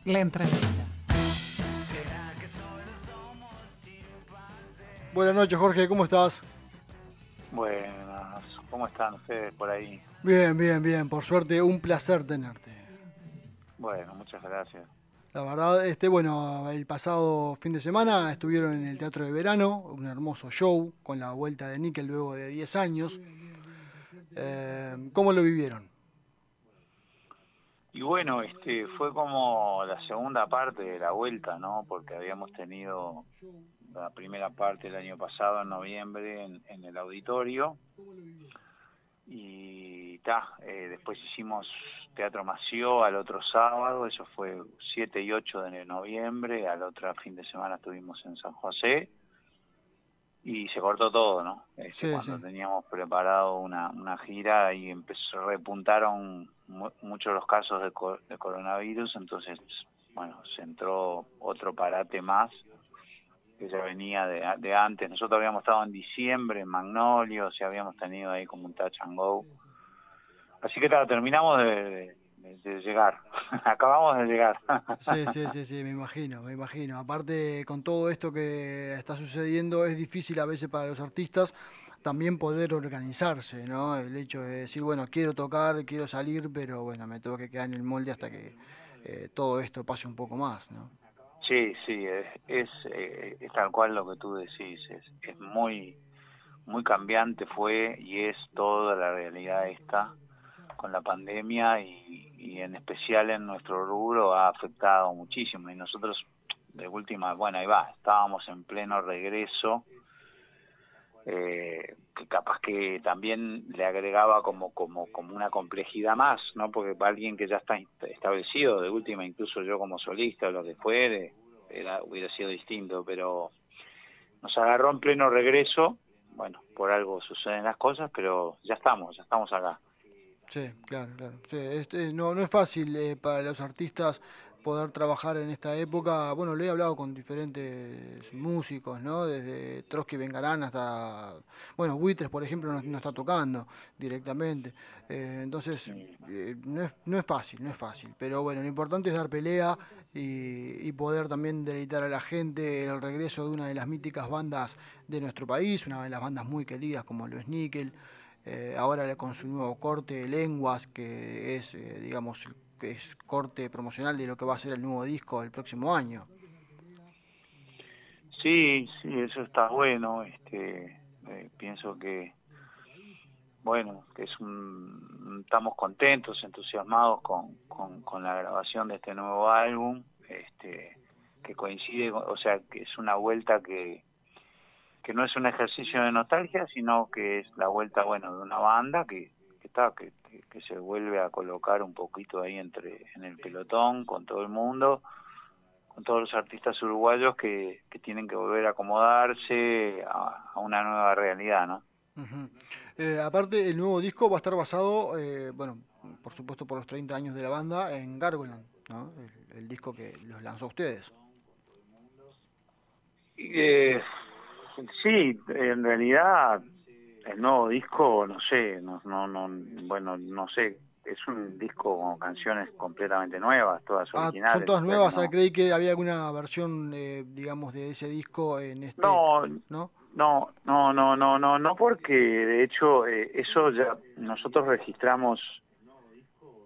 La entrevista. Buenas noches, Jorge, ¿cómo estás? Buenas, ¿cómo están ustedes por ahí? Bien, bien, bien. Por suerte, un placer tenerte. Bueno, muchas gracias. La verdad, este, bueno, el pasado fin de semana estuvieron en el Teatro de Verano, un hermoso show con la vuelta de Nickel luego de 10 años. Eh, ¿Cómo lo vivieron? Y bueno, este fue como la segunda parte de la vuelta, ¿no? Porque habíamos tenido la primera parte el año pasado, en noviembre, en, en el auditorio. Y ta, eh, después hicimos Teatro Mació al otro sábado, eso fue 7 y 8 de noviembre, al otro fin de semana estuvimos en San José y se cortó todo, ¿no? Este, Sí, cuando sí. teníamos preparado una, una gira y empezó, repuntaron mu- muchos los casos de, co- de coronavirus, entonces, bueno, se entró otro parate más que ya venía de, de antes. Nosotros habíamos estado en diciembre en Magnolio, y habíamos tenido ahí como un touch and go. Así que claro, terminamos de, de- de llegar, acabamos de llegar. Sí, sí, sí, sí, me imagino, me imagino. Aparte, con todo esto que está sucediendo, es difícil a veces para los artistas también poder organizarse, ¿no? El hecho de decir, bueno, quiero tocar, quiero salir, pero bueno, me tengo que quedar en el molde hasta que eh, todo esto pase un poco más, ¿no? Sí, sí, eh, es tal cual lo que tú decís, es, es muy, muy cambiante fue y es toda la realidad esta con la pandemia y, y en especial en nuestro rubro ha afectado muchísimo y nosotros de última, bueno, ahí va, estábamos en pleno regreso, eh, que capaz que también le agregaba como, como, como una complejidad más, ¿no? Porque para alguien que ya está establecido, de última, incluso yo como solista o lo que fuere, era, hubiera sido distinto, pero nos agarró en pleno regreso, bueno, por algo suceden las cosas, pero ya estamos, ya estamos acá. Sí, claro, claro. Este, no, no es fácil eh, para los artistas poder trabajar en esta época. Bueno, lo he hablado con diferentes músicos, ¿no? Desde Trotsky Vengarán hasta, bueno, Buitres, por ejemplo, no, no está tocando directamente. Eh, entonces, eh, no, es, no es fácil, no es fácil. Pero bueno, lo importante es dar pelea y, y poder también deleitar a la gente el regreso de una de las míticas bandas de nuestro país, una de las bandas muy queridas como lo es Nickel. Eh, ahora con su nuevo corte Lenguas, que es, eh, digamos, que es corte promocional de lo que va a ser el nuevo disco el próximo año. Sí, sí, eso está bueno. Este, eh, pienso que, bueno, que es un, estamos contentos, entusiasmados con, con, la grabación de este nuevo álbum, este, que coincide, o sea, que es una vuelta que, que no es un ejercicio de nostalgia, sino que es la vuelta, bueno, de una banda que, que está, que, que, que se vuelve a colocar un poquito ahí entre, en el pelotón con todo el mundo con todos los artistas uruguayos que, que tienen que volver a acomodarse a, a una nueva realidad, ¿no? Eh, aparte, el nuevo disco va a estar basado, eh, bueno, por supuesto por los 30 años de la banda, en Gargoland, ¿no? El, el disco que los lanzó a ustedes. Eh, sí, en realidad el nuevo disco, no sé, no, no, no, bueno, no sé, es un disco con canciones completamente nuevas, todas Ah, originales. son todas nuevas, no- creí que había alguna versión, eh, digamos, de ese disco en este... No, ¿no? no, no, no, no, no, no, porque de hecho eh, eso ya nosotros registramos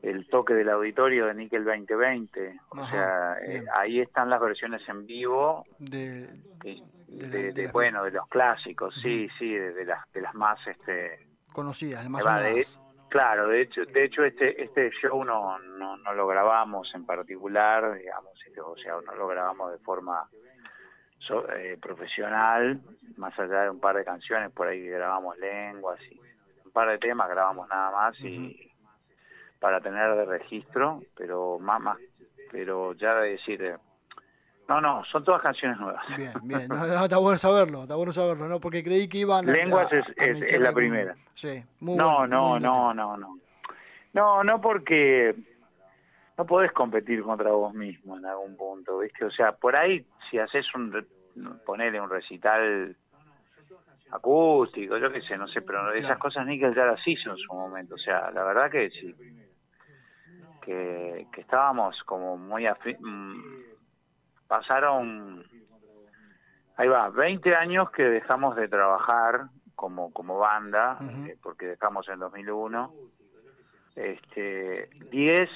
el toque del auditorio de Nickel 2020, o Ajá, sea, eh, ahí están las versiones en vivo De, de, de bueno, de los clásicos, sí, sí, de, las de las más este conocidas, más sonadas. claro, de hecho, de hecho este este show no, no no lo grabamos en particular, digamos, o sea, no lo grabamos de forma so- eh, profesional, más allá de un par de canciones por ahí grabamos lenguas y un par de temas grabamos nada más y para tener de registro, pero más, más pero ya de decir eh, no, no, son todas canciones nuevas. Bien, bien, no, no, está bueno saberlo, está bueno saberlo, ¿no? Porque creí que iban. Lenguas a- es, a es, la primera. Sí, muy no, bueno, no, muy no, no, no. No, no porque no podés competir contra vos mismo en algún punto, ¿viste? O sea, por ahí si haces un ponele un recital acústico, yo qué sé, no sé, pero esas cosas Nickel ya las hizo en su momento, o sea, la verdad que sí que, que estábamos como muy afi- mm, pasaron ahí va 20 años que dejamos de trabajar como como banda eh, porque dejamos en 2001 este 10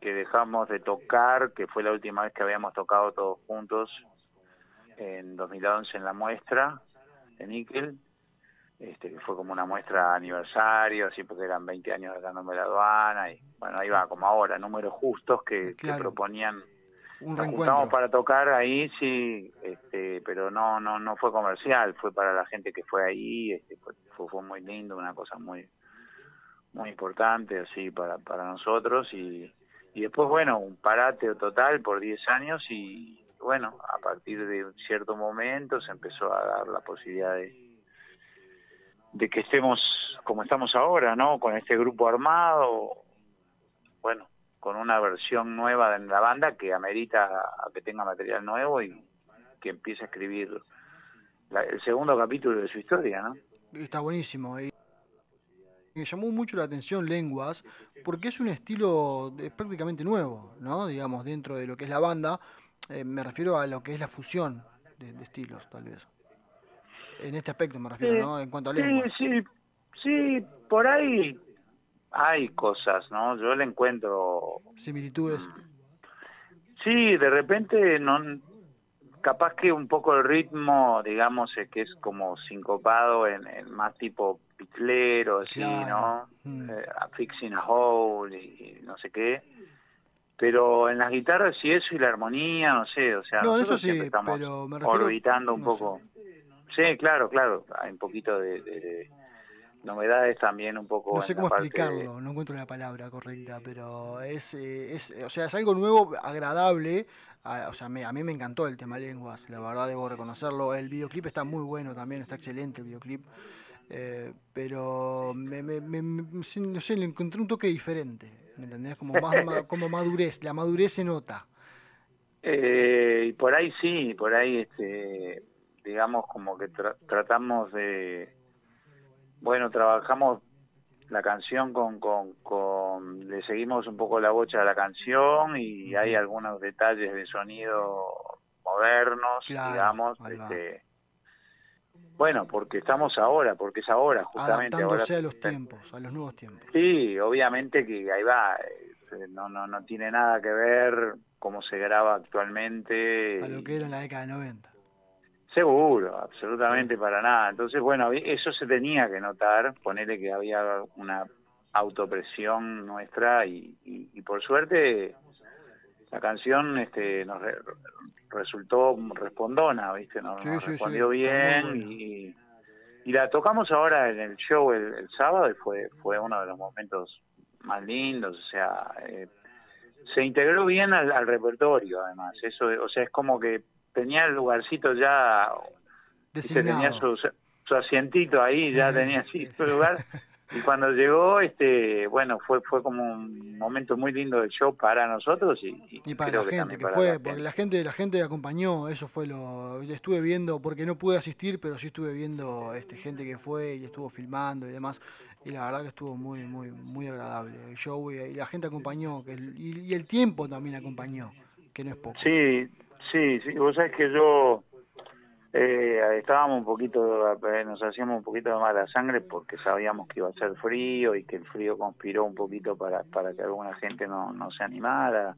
que dejamos de tocar que fue la última vez que habíamos tocado todos juntos en 2011 en la muestra de Níquel este, que fue como una muestra aniversario, así porque eran 20 años de la la aduana, y bueno, ahí va, como ahora, números justos que, proponían. Un Nos reencuentro. para tocar ahí, sí, este, pero no, no, no fue comercial, fue para la gente que fue ahí, este, fue, fue, fue muy lindo, una cosa muy, muy importante, así, para, para nosotros, y, y después, bueno, un parate total por 10 años, y bueno, a partir de un cierto momento se empezó a dar la posibilidad de, de que estemos como estamos ahora, ¿no? Con este grupo armado, bueno, con una versión nueva de la banda que amerita a que tenga material nuevo y que empiece a escribir la- el segundo capítulo de su historia, ¿no? Está buenísimo. Y me llamó mucho la atención Lenguas, porque es un estilo eh, prácticamente nuevo, ¿no? Digamos, dentro de lo que es la banda. Eh, me refiero a lo que es la fusión de, de estilos, tal vez. En este aspecto me refiero, Sí, ¿no? En cuanto a sí, lenguas. sí, sí, por ahí hay cosas, ¿no? Yo le encuentro Similitudes. Sí, de repente no capaz que un poco el ritmo, digamos, es que es como sincopado en, en más tipo pitlero, así, Claro. ¿no? Eh, a fixing a hole y, y no sé qué. Pero en las guitarras sí eso y la armonía, no sé, o sea, No, eso sí, siempre estamos pero me refiero- orbitando un no poco. Sí, claro, claro, hay un poquito de, de- de novedades también un poco No en sé la cómo parte de- explicarlo, no encuentro la palabra correcta, pero es, eh, es, o sea, es algo nuevo, agradable. a- o sea, me- a mí me encantó el tema lenguas, la verdad debo reconocerlo. El videoclip está muy bueno también, está excelente el videoclip. eh, pero me, me- me- no sé, le encontré un toque diferente, ¿me entendés? Como más ma- como madurez, la madurez se nota. Eh, y por ahí sí, por ahí, este, digamos, como que tra- tratamos de, bueno, trabajamos la canción con, con, con, le seguimos un poco la bocha a la canción y hay algunos detalles de sonido modernos, Claro, digamos, este, bueno, porque estamos ahora, porque es ahora, justamente ahora. Adaptándose a los tiempos, a los nuevos tiempos. Sí, obviamente que ahí va, eh, no, no, no tiene nada que ver cómo se graba actualmente. A lo que era en la década del 90. Seguro, absolutamente para nada. Entonces, bueno, eso se tenía que notar, ponerle que había una autopresión nuestra y, y, y por suerte la canción este nos re- resultó respondona, ¿viste? Nos, Sí, nos sí, sí, respondió bien y, y la tocamos ahora en el show el, el sábado y fue fue uno de los momentos más lindos, o sea, eh, se integró bien al, al repertorio además, eso, o sea, es como que tenía el lugarcito ya, ¿viste? tenía su, su asientito ahí, ya tenía así su lugar. Y cuando llegó, este, bueno, fue fue como un momento muy lindo del show para nosotros y, y Y para creo la que gente, que para fue, la porque gente. la gente, la gente acompañó, eso fue lo, estuve viendo, porque no pude asistir, pero sí estuve viendo este gente que fue y estuvo filmando y demás, y la verdad que estuvo muy, muy, muy agradable el show y, y la gente acompañó, que el- y, y el tiempo también acompañó, que no es poco. Sí, sí, sí, vos sabés que yo eh, estábamos un poquito, eh, nos hacíamos un poquito de mala sangre porque sabíamos que iba a ser frío y que el frío conspiró un poquito para, para que alguna gente no, no se animara,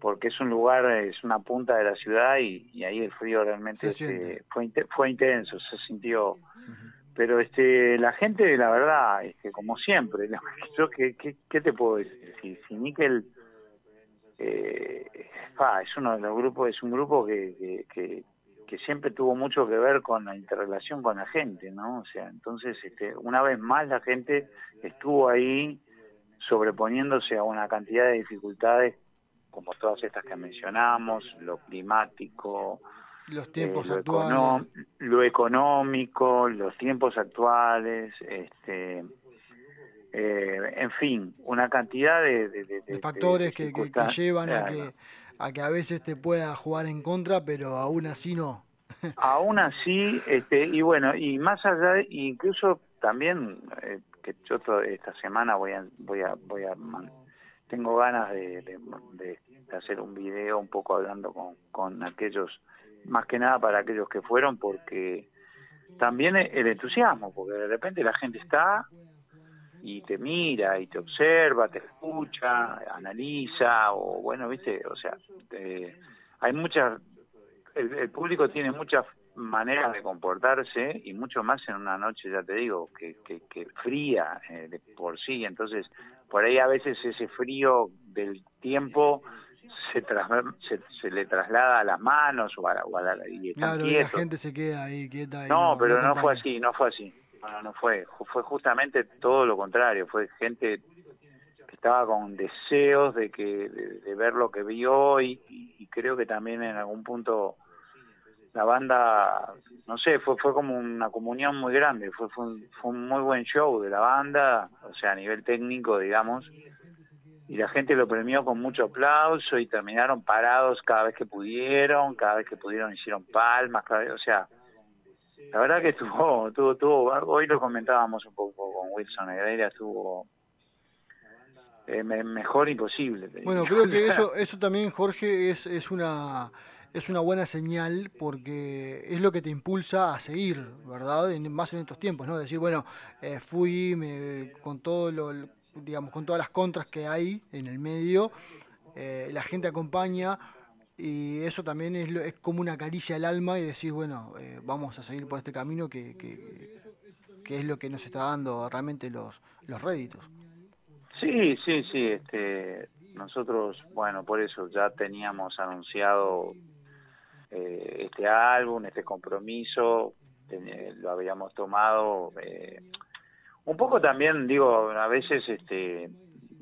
porque es un lugar, es una punta de la ciudad y, y ahí el frío realmente Se este, fue, fue intenso, se sintió. Pero este, la gente, la verdad, es que como siempre, yo qué, qué, qué te puedo decir, si, si Nickel eh, fa, es uno de los grupos, es un grupo que, que, que, que siempre tuvo mucho que ver con la interrelación con la gente, ¿no? O sea, entonces, este, una vez más la gente estuvo ahí sobreponiéndose a una cantidad de dificultades como todas estas que mencionamos, lo climático, Los tiempos eh, lo, actuales. econo- lo económico, los tiempos actuales, este, eh, en fin, una cantidad de, de- de- de- de factores que, que- llevan a que, a que a veces te pueda jugar en contra, pero aún así no. Aún así, este, y bueno, y más allá, de, incluso también, eh, que yo to- esta semana voy a, voy a, voy a man- tengo ganas de, de- de- de hacer un video un poco hablando con, con aquellos, más que nada para aquellos que fueron, porque también el entusiasmo, porque de repente la gente está y te mira y te observa, te escucha, analiza, o bueno, viste, o sea, eh, hay muchas, el, el público tiene muchas maneras de comportarse y mucho más en una noche, ya te digo, que, que, que fría eh, de por sí, entonces por ahí a veces ese frío del tiempo se, tras- se, se le traslada a las manos o a, la- o a la- y están Claro, y la gente se queda ahí quieta. y No, pero no, fue así, no fue así. No, no, fue. Fue justamente todo lo contrario. Fue gente que estaba con deseos de que de, de ver lo que vio y- y creo que también en algún punto la banda, no sé, fue fue como una comunión muy grande. Fue fue un, fue un muy buen show de la banda, o sea, a nivel técnico, digamos. Y la gente lo premió con mucho aplauso y terminaron parados cada vez que pudieron, cada vez que pudieron hicieron palmas, cada vez, o sea, la verdad que estuvo, estuvo, estuvo, hoy lo comentábamos un poco con Wilson Negreira, estuvo eh, me- mejor imposible. Bueno, creo que eso, eso también, Jorge, es, es una es una buena señal porque es lo que te impulsa a seguir, ¿verdad? En- más en estos tiempos, ¿no? Decir, bueno, eh, fui me, con todo lo, digamos, con todas las contras que hay en el medio, eh, la gente acompaña y eso también es, es como una caricia al alma y decir, bueno, eh, vamos a seguir por este camino que, que, es lo que nos está dando realmente los, los réditos. Sí, sí, sí, este, nosotros, bueno, por eso ya teníamos anunciado eh, este álbum, este compromiso, ten- lo habíamos tomado, eh, un poco también, digo, a veces, este,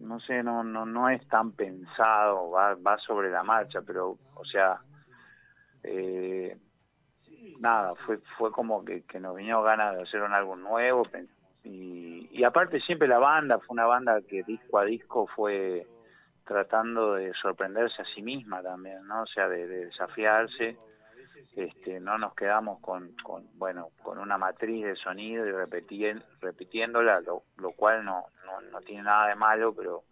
no sé, no, no, no es tan pensado, va, va sobre la marcha, pero, o sea, eh, nada, fue, fue como que, que nos vino ganas de hacer un álbum nuevo, y, y aparte siempre la banda fue una banda que disco a disco fue tratando de sorprenderse a sí misma también, ¿no? O sea, de desafiarse. Este, no nos quedamos con, con, bueno, con una matriz de sonido y repetir, repitiéndola, lo, lo cual no, no, no tiene nada de malo, pero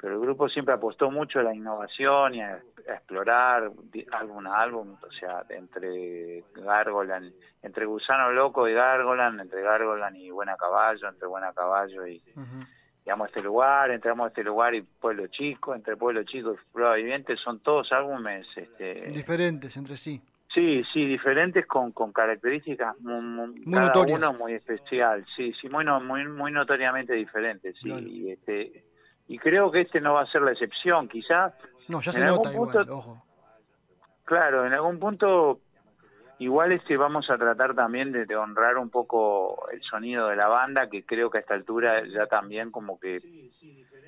pero el grupo siempre apostó mucho a la innovación y a, a explorar álbum a álbum, o sea, entre Gargolan, entre Gusano Loco y Gargolan, entre Gargolan y Buena Caballo, entre Buena Caballo y llegamos a este lugar, entramos a este lugar y Pueblo Chico, entre Pueblo Chico y Prueba Viviente, son todos álbumes, este, Diferentes entre sí. Sí, sí, diferentes con, con características muy, muy- Muy cada notorias. uno muy especial, sí, sí, muy, no- muy, muy notoriamente diferentes, sí, y este, y creo que este no va a ser la excepción, quizás No, ya En se algún nota igual, punto- ojo. Claro, en algún punto igual este vamos a tratar también de, de honrar un poco el sonido de la banda, que creo que a esta altura ya también como que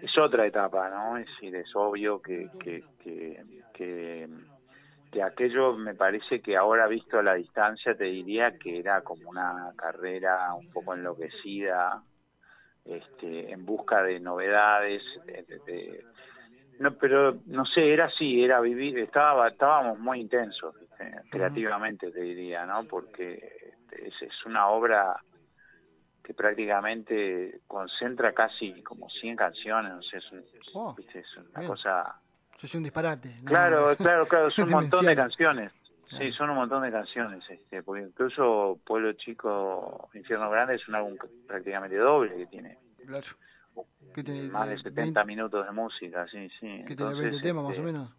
es otra etapa, ¿no? Es decir, es obvio que, que, que, que, que aquello me parece que ahora visto a la distancia te diría que era como una carrera un poco enloquecida, este, en busca de novedades, de- de- de- no, pero no sé, era así, era vivir, estaba, estábamos muy intensos, ¿viste? creativamente te diría, ¿no? Porque es, es una obra que prácticamente concentra casi como 100 canciones, no sé, es, un- Oh, una bien. cosa... Eso es un disparate. ¿no? Claro, claro, claro, es un montón de canciones. Sí, son un montón de canciones, este, porque incluso Pueblo Chico, Infierno Grande es un álbum prácticamente doble que tiene Claro. ¿Qué tiene? más de Eh, 70 minutos de música, sí, sí. ¿Qué tiene? Entonces, 20 temas más este, o menos.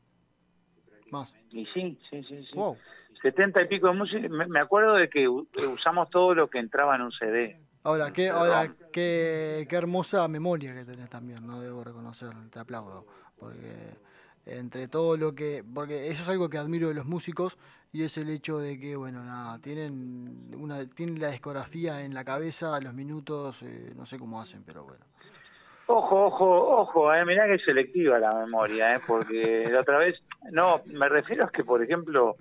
Más. Y sí, sí, sí, sí. Wow. 70 y pico de música. Me, acuerdo de que usamos todo lo que entraba en un CD. Ahora, qué, ahora qué, qué hermosa memoria que tenés también, no debo reconocer, te aplaudo, porque entre todo lo que, porque eso es algo que admiro de los músicos y es el hecho de que, bueno, nada, tienen una, tienen la discografía en la cabeza, los minutos, eh, no sé cómo hacen, pero bueno. Ojo, ojo, ojo, eh, mirá que es selectiva la memoria, eh, porque la otra vez, no, me refiero a que, por ejemplo,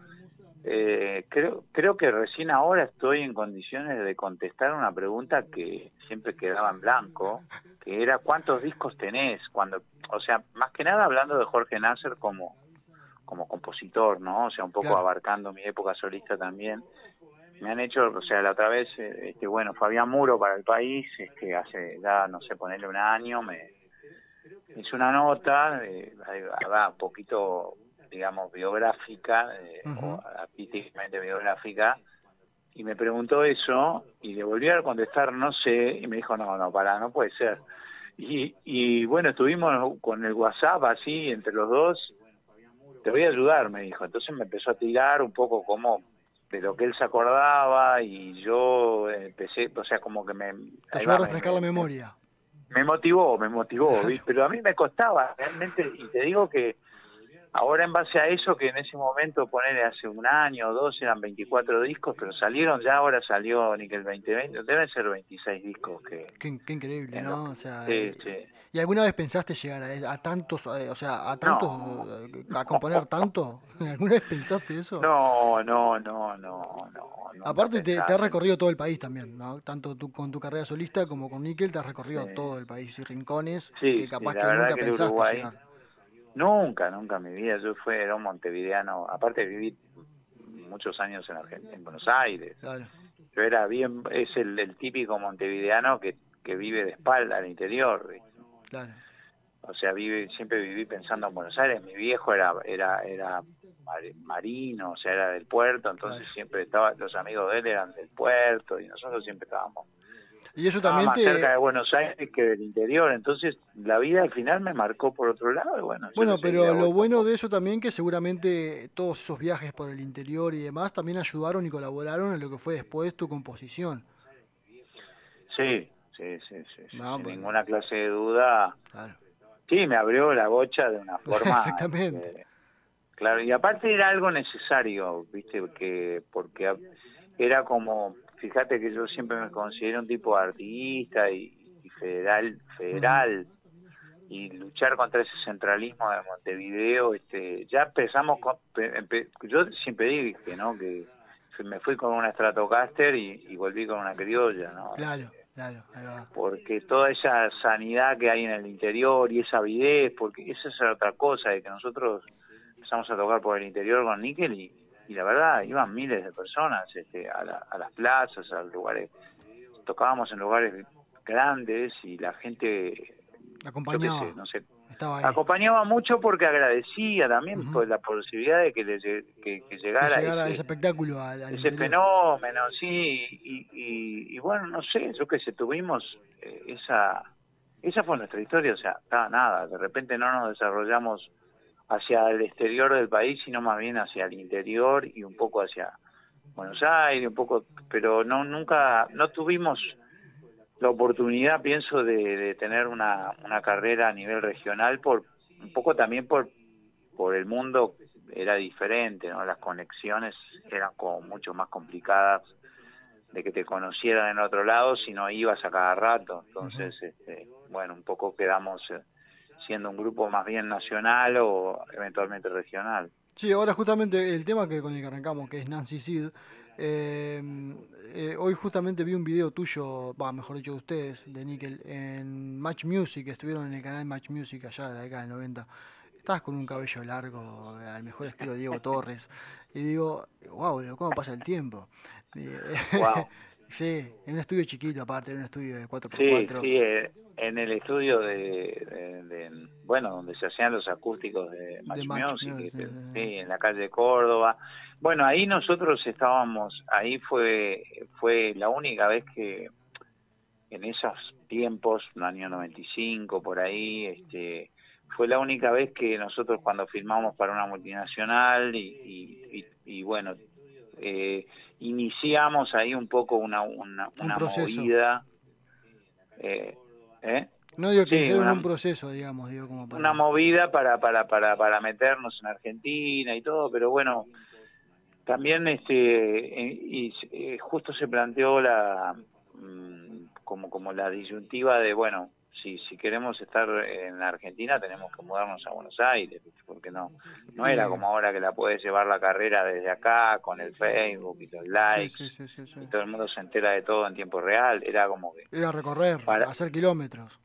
eh, creo, creo que recién ahora estoy en condiciones de contestar una pregunta que siempre quedaba en blanco, que era ¿cuántos discos tenés? Cuando, o sea, más que nada hablando de Jorge Nasser como, como compositor, ¿no? O sea, un poco Claro. abarcando mi época solista también. Me han hecho, o sea, la otra vez, este, bueno, Fabián Muro para el país, este, hace ya, no sé, ponerle un año, me, hice una nota, eh, un poquito, digamos, biográfica, eh, o artísticamente biográfica, y me preguntó eso, y le volví a contestar, no sé, y me dijo, no, no, para, no puede ser. Y, y bueno, estuvimos con el WhatsApp así, entre los dos, te voy a ayudar, me dijo. Entonces me empezó a tirar un poco como de lo que él se acordaba y yo empecé, o sea, como que me... Te ayudó a refrescar la memoria. me motivó, me motivó, ¿viste? pero a mí me costaba realmente, y te digo que ahora en base a eso, que en ese momento, ponerle hace un año o dos, eran 24 discos, pero salieron ya, ahora salió Nickel 2020, deben ser 26 discos que... Qué, qué increíble, ¿no? O sea, Sí, eh, sí. ¿Y alguna vez pensaste llegar a, a tantos, eh, o sea, a tantos, eh, a componer tanto? ¿Alguna vez pensaste eso? No, no, no, no, no. Aparte te, has recorrido todo el país también, ¿no? Tanto tú con tu carrera solista como con Nickel te has recorrido Sí. todo el país y rincones Sí, que capaz que nunca que pensaste Uruguay- llegar. Nunca, nunca en mi vida. Yo fui, era un montevideano. Aparte viví muchos años en, Argen- en Buenos Aires. Claro. Yo era bien, es el, el típico montevideano que, que vive de espalda al interior. Claro. O sea, vive, siempre viví pensando en Buenos Aires. Mi viejo era era era mar- marino, o sea, era del puerto, entonces siempre estaba, los amigos de él eran del puerto y nosotros siempre estábamos Y eso también más te... cerca de Buenos Aires que del interior. Entonces, la vida al final me marcó por otro lado. Y bueno, Bueno, pero lo bueno de eso también que seguramente todos esos viajes por el interior y demás también ayudaron y colaboraron en lo que fue después tu composición. Sí, sí, sí, sí. sí, No, sin ninguna clase de duda. Claro. Sí, me abrió la bocha de una forma. Exactamente. claro, y aparte era algo necesario, ¿viste? que Porque era como. Fíjate que yo siempre me considero un tipo artista y, y federal, federal. Y luchar contra ese centralismo de Montevideo, este, ya empezamos con, empe- yo siempre dije, ¿no? Que me fui con una Stratocaster y, y volví con una criolla, ¿no? Claro, claro, ahí va. porque toda esa sanidad que hay en el interior y esa avidez, porque esa es otra cosa, de que nosotros empezamos a tocar por el interior con níquel y, y la verdad iban miles de personas este, a, la- a las plazas, a los lugares, tocábamos en lugares grandes y la gente, sé, no sé, Estaba ahí. acompañaba mucho porque agradecía también por la posibilidad de que, le que, que Que llegara, llegara ese- espectáculo al, al ese interior. fenómeno, sí, y, y, y bueno, no sé, yo que sé, tuvimos eh, esa, esa fue nuestra historia, o sea, nada, de repente no nos desarrollamos hacia el exterior del país, sino más bien hacia el interior y un poco hacia Buenos Aires, un poco, pero no, nunca, no tuvimos la oportunidad, pienso, de, de tener una, una carrera a nivel regional, por un poco también por, por el mundo era diferente, ¿no? Las conexiones eran como mucho más complicadas de que te conocieran en otro lado si no ibas a cada rato. Entonces, este, bueno, un poco quedamos eh, siendo un grupo más bien nacional o eventualmente regional. Sí, ahora justamente el tema que con el que arrancamos, que es Nancy Sid, eh, eh, hoy justamente vi un video tuyo, va, mejor dicho de ustedes, de Nickel, en Match Music, estuvieron en el canal Match Music allá de la década del 90. Estabas con un cabello largo, al mejor estilo Diego Torres, y digo, wow, digo, ¿cómo pasa el tiempo? Wow. Sí, en un estudio chiquito aparte, en un estudio de Sí, 4x4. sí, eh, en el estudio de, de- de- bueno, donde se hacían los acústicos de Match Match Music, Music, este, sí, sí. sí, en la calle Córdoba. Bueno, ahí nosotros estábamos, ahí fue fue la única vez que en esos tiempos, el año 95 por ahí, este fue la única vez que nosotros cuando firmamos para una multinacional y, y, y- y bueno, eh, iniciamos ahí un poco una, una, Un una proceso. movida. Eh, ¿eh? No digo que Sí, hicieron una- un proceso, digamos, digo, como para... una movida para, para, para, para meternos en Argentina y todo, pero bueno, también este eh, y eh, justo se planteó la mm, como como la disyuntiva de bueno si si queremos estar en Argentina tenemos que mudarnos a Buenos Aires porque no no era como ahora que la puedes llevar la carrera desde acá con el Facebook y los likes Sí, sí, sí, y todo el mundo se entera de todo en tiempo real era como que Era recorrer, Para- hacer kilómetros.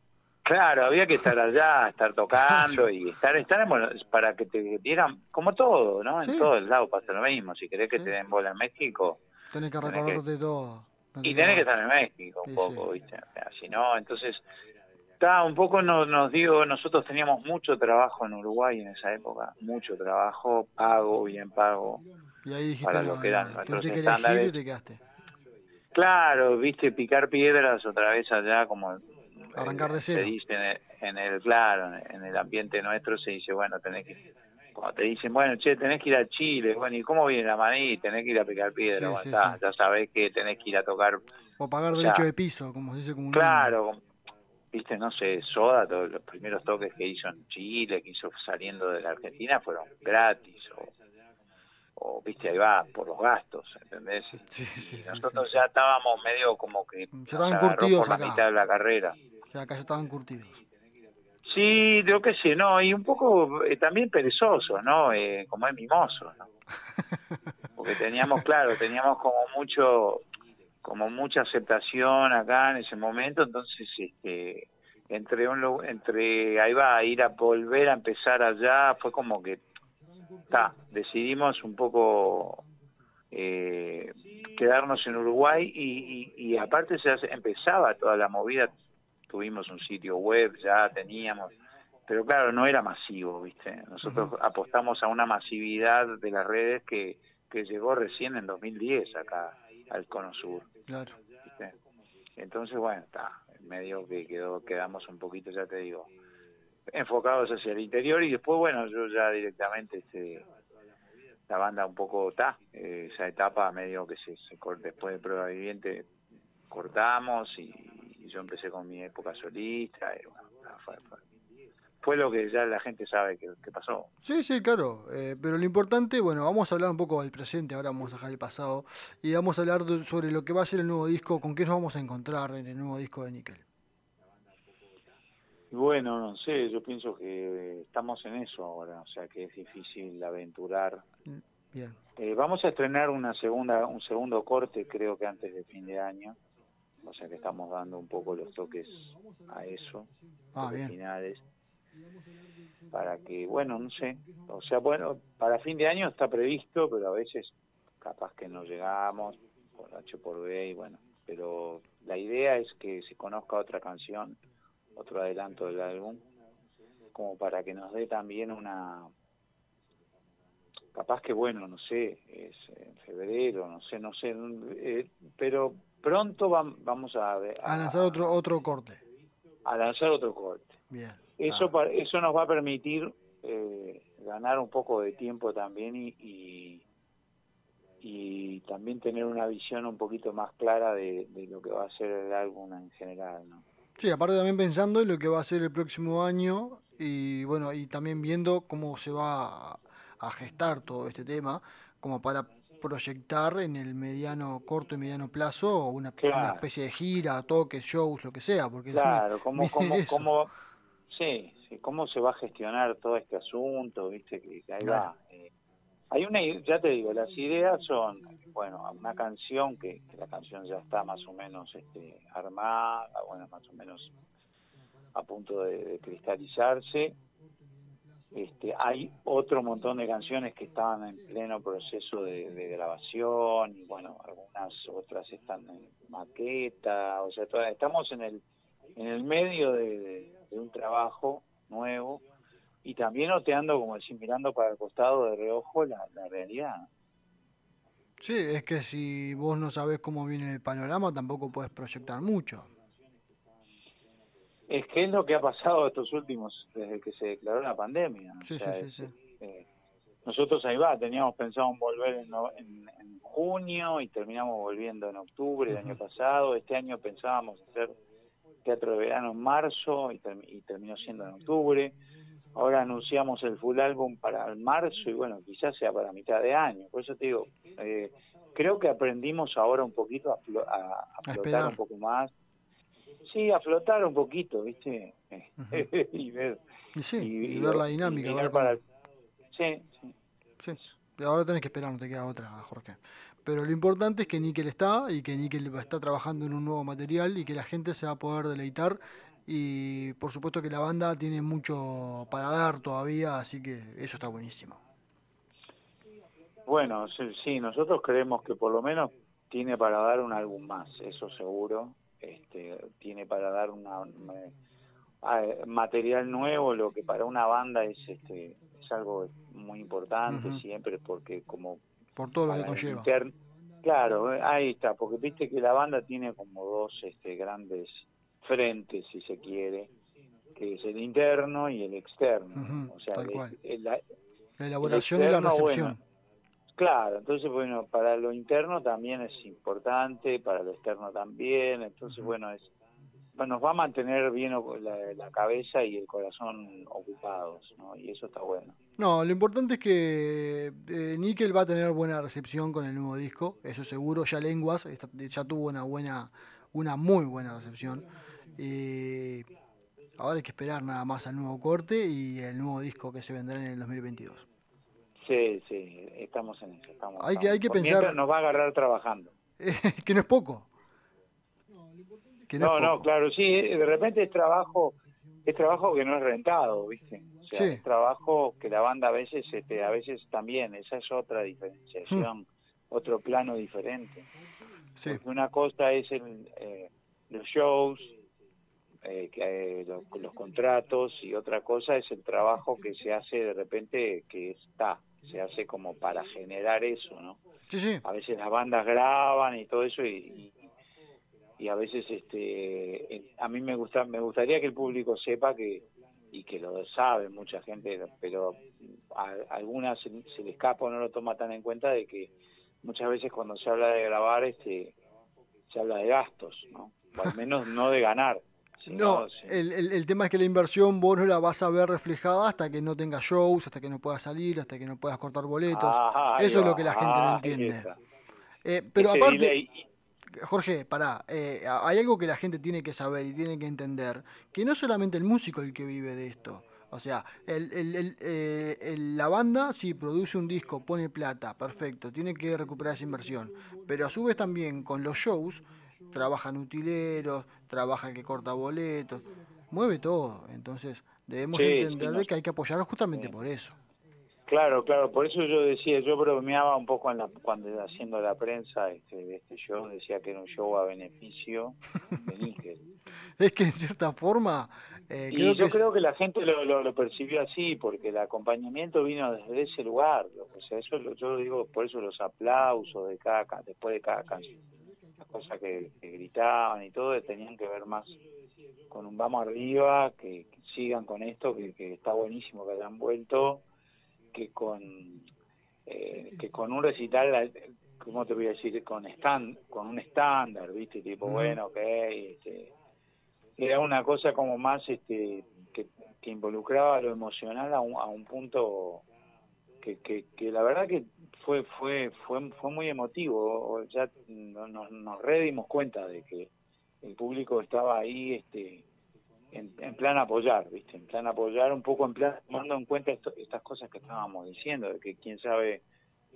Claro, había que estar allá, estar tocando y estar, estar bueno, para que te dieran, como todo, ¿no? En todos lados pasa lo mismo. Si querés que te den bola en México, Tenés que Tenés recorrerte todo. Y tenés que estar en México un Sí, poco, ¿viste? O sea, si no, entonces, Está, un poco nos, nos digo, nosotros teníamos mucho trabajo en Uruguay en esa época, mucho trabajo, pago, bien pago, Y ahí dijiste, para lo que eran nuestros elegir estándares. y te quedaste. Claro, viste, picar piedras otra vez allá, como Arrancar de cero. dice en el, en el- claro, en el ambiente nuestro se dice, bueno, tenés que, cuando te dicen, bueno, che, tenés que ir a Chile, bueno, ¿y cómo viene la maní? Tenés que ir a picar piedra, Sí, bueno, sí, está, sí. ya sabés que tenés que ir a tocar, O pagar derecho de piso, como se dice comúnmente. claro, viste, no sé, Soda, todos los primeros toques que hizo en Chile, que hizo saliendo de la Argentina, fueron gratis, o, o viste, ahí va, por los gastos, ¿entendés? Y nosotros ya estábamos medio como que nos estaban curtidos por la acá. mitad de la carrera. Sea, acá ya estaban curtidos. Sí, yo qué sé, no, y un poco eh, también perezosos, ¿no? Eh, como es mimoso, ¿no? Porque teníamos, claro, teníamos como mucho, como mucha aceptación acá en ese momento, entonces, este, entre un, entre ahí va a ir a volver a empezar allá, fue como que, está, decidimos un poco eh, quedarnos en Uruguay y, y, y aparte se hace- empezaba toda la movida tuvimos un sitio web, ya teníamos, pero claro, no era masivo, ¿viste? Nosotros apostamos a una masividad de las redes que, que llegó recién en 2010 acá al Cono Sur, Claro. ¿viste? Entonces, bueno, está, medio que quedó, quedamos un poquito, ya te digo, enfocados hacia el interior y después, bueno, yo ya directamente, este, la banda un poco está, eh, esa etapa medio que se, se después de Prueba Viviente cortamos y, y yo empecé con mi época solista y bueno, nada, fue, fue- fue lo que ya la gente sabe que, que pasó. Sí, sí, claro. eh, pero lo importante, bueno, vamos a hablar un poco del presente, ahora vamos a dejar el pasado. Y vamos a hablar de- sobre lo que va a ser el nuevo disco, con qué nos vamos a encontrar en el nuevo disco de Nickel. Bueno, no sé, yo pienso que estamos en eso ahora, o sea que es difícil aventurar. Bien. Eh, vamos a estrenar una segunda, un segundo corte, creo que antes de fin de año, o sea que estamos dando un poco los toques a eso, Ah, bien. finales, para que, bueno, no sé, o sea, bueno, para fin de año está previsto, pero a veces capaz que no llegamos por H por B y bueno, pero la idea es que se conozca otra canción, otro adelanto del álbum, como para que nos dé también una capaz que bueno, no sé, es en febrero, no sé, no sé, eh, pero pronto vam- vamos a, A lanzar otro otro corte. a lanzar otro corte. Bien. Eso pa- eso nos va a permitir eh, ganar un poco de tiempo también y, y y también tener una visión un poquito más clara de, de lo que va a ser el álbum en general, ¿no? Sí, aparte también pensando en lo que va a ser el próximo año y bueno, y también viendo cómo se va a, gestar todo este tema, como para proyectar en el mediano, corto y mediano plazo una, especie de gira, toques, shows, lo que sea, porque Claro, cómo, eso. cómo, sí, sí, cómo se va a gestionar todo este asunto, viste, que, que ahí Claro. va. eh. hay una, ya te digo, las ideas son, bueno, una canción que, que la canción ya está más o menos este, armada, bueno, más o menos a punto de, de cristalizarse. Este, hay otro montón de canciones que estaban en pleno proceso de, de grabación y bueno, algunas otras están en maqueta, o sea, todas- estamos en el en el medio de, de- de un trabajo nuevo y también oteando, como decir, mirando para el costado de reojo la, la realidad. Sí, es que si vos no sabés cómo viene el panorama, tampoco puedes proyectar mucho. Es que es lo que ha pasado estos últimos, desde que se declaró la pandemia. o Sí, sea, sí, sí, es- sí. eh, nosotros ahí va, teníamos pensado en volver en, no- en- en junio y terminamos volviendo en octubre del año pasado. Este año pensábamos hacer teatro de verano en marzo y, term- y terminó siendo en octubre. Ahora anunciamos el full álbum para el marzo y bueno, quizás sea para mitad de año. Por eso te digo, eh, creo que aprendimos ahora un poquito a, flo- a- flotar un poco más. Sí, a flotar un poquito, ¿viste? y ver, Y sí, y- y, y ver la y dinámica. mirar ver para Sí, sí. Sí, y ahora tenés que esperar, no te queda otra, Jorge. Pero lo importante es que Nickel está y que Nickel está trabajando en un nuevo material y que la gente se va a poder deleitar. Y por supuesto que la banda tiene mucho para dar todavía, así que eso está buenísimo. Bueno, sí, sí, nosotros creemos que por lo menos tiene para dar un álbum más, eso seguro. Este, tiene para dar una, una- ah, material nuevo, lo que para una banda es este es algo muy importante siempre porque como Por todo lo que conlleva. inter- Claro, ahí está, porque viste que la banda tiene como dos este, grandes frentes, si se quiere, que es el interno y el externo. O sea, tal el- cual. el- la- La elaboración y la recepción. bueno, Claro, entonces, bueno, para lo interno también es importante, para lo externo también, entonces, bueno, es nos va a mantener bien la, la cabeza y el corazón ocupados, ¿no? Y eso está bueno. No, lo importante es que eh, Nickel va a tener buena recepción con el nuevo disco, eso seguro. Ya Lenguas está- ya tuvo una buena, una muy buena recepción. Eh, ahora hay que esperar nada más al nuevo corte y el nuevo disco que se vendrá en el 2022. Sí, sí, estamos en eso. Estamos, Hay que- hay que Por pensar- Nos va a agarrar trabajando. que no es poco. Que no, no, claro, sí, de repente es trabajo, es trabajo que no es rentado, ¿viste? O sea, Sí. es trabajo que la banda a veces, este, a veces también, esa es otra diferenciación, otro plano diferente. Sí. Porque una cosa es el, eh, los shows, eh, eh, lo- los contratos, y otra cosa es el trabajo que se hace de repente, que está, se hace como para generar eso, ¿no? Sí, sí. a veces las bandas graban y todo eso y, y, y a veces este a mí me gusta me gustaría que el público sepa que y que lo sabe mucha gente pero a, a algunas se, se le escapa o no lo toma tan en cuenta de que muchas veces cuando se habla de grabar este se habla de gastos no o al menos no de ganar No, el, el- el tema es que la inversión vos no la vas a ver reflejada hasta que no tengas shows, hasta que no puedas salir, hasta que no puedas cortar boletos. Ah, Eso es va, lo que la gente no ahí entiende. Eh, pero Ese aparte, delay. Jorge, pará, eh, hay algo que la gente tiene que saber y tiene que entender, que no es solamente el músico el que vive de esto. O sea, el, el- el, eh, la banda sí produce un disco, pone plata, perfecto, tiene que recuperar esa inversión. Pero a su vez también con los shows, trabajan utileros, trabaja el que corta boletos, mueve todo. Entonces debemos Sí, sí, entender no. que hay que apoyar justamente por eso. Claro, claro, por eso yo decía, yo bromeaba un poco en la, cuando haciendo la prensa este, de este show, decía que era un show a beneficio de Níquel. Es que en cierta forma, eh, Y creo yo que es- creo que la gente lo, lo, lo percibió así, porque el acompañamiento vino desde ese lugar. O sea, eso lo- yo digo, por eso los aplausos de cada ca- después de cada canción, las cosas que, que gritaban y todo, tenían que ver más con un vamos arriba, que, que sigan con esto, que, que está buenísimo que hayan vuelto, que con eh, que con un recital, eh, ¿cómo te voy a decir? Con stand, con un estándar, ¿viste? Tipo, bueno, ok, este, era una cosa como más este que, que involucraba lo emocional a un, a un punto que, que, que la verdad que fue fue fue fue muy emotivo ya no- nos nos re dimos cuenta de que el público estaba ahí este en, en plan apoyar viste en plan apoyar un poco en plan tomando en cuenta esto- estas cosas que estábamos diciendo de que quién sabe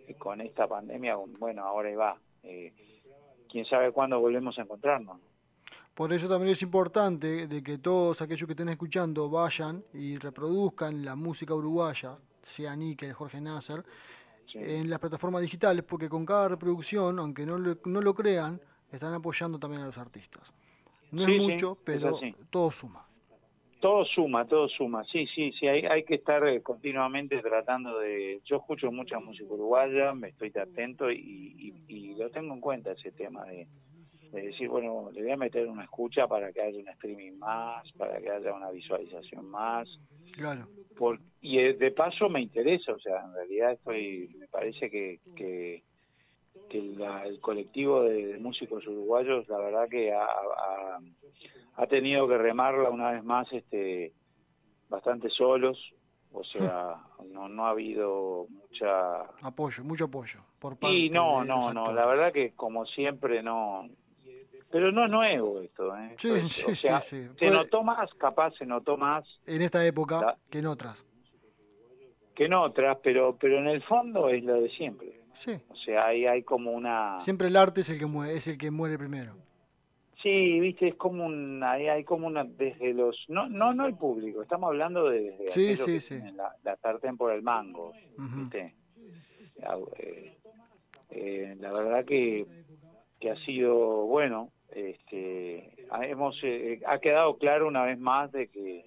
eh, con esta pandemia bueno ahora ahí va eh, quién sabe cuándo volvemos a encontrarnos. Por eso también es importante de que todos aquellos que estén escuchando vayan y reproduzcan la música uruguaya, sea Níquel, Jorge Nasser, en las plataformas digitales, porque con cada reproducción, aunque no lo, no lo crean, están apoyando también a los artistas. No Sí, es mucho, pero todo suma. Todo suma, todo suma. Sí, sí, sí, hay, hay que estar eh, continuamente tratando de... Yo escucho mucha música uruguaya, me estoy atento y, y, y lo tengo en cuenta ese tema de, de decir, bueno, le voy a meter una escucha para que haya un streaming más, para que haya una visualización más. Claro. Por, y eh, de paso me interesa, o sea, en realidad estoy, me parece que, que, que la- el colectivo de, de músicos uruguayos, la verdad que ha, ha, ha tenido que remarla una vez más este bastante solos, o sea, no, no ha habido mucha... Apoyo, mucho apoyo. Por parte Y no, de no, no, la verdad que como siempre no... Pero no es nuevo esto, ¿eh? Sí, Esto es- sí, o sea, sí, sí. se notó más, capaz se notó más En esta época La- que en otras. que en otras, pero pero en el fondo es lo de siempre. Sí. O sea, hay, hay como una... Siempre el arte es el que muere, es el que muere primero. Sí, viste, es como un, hay, hay como una, desde los, no, no, no el público, estamos hablando de, desde Sí, sí, que sí. tienen la, la sartén por el mango, viste. Eh, eh, la verdad que, que ha sido, bueno, este, hemos eh, ha quedado claro una vez más de que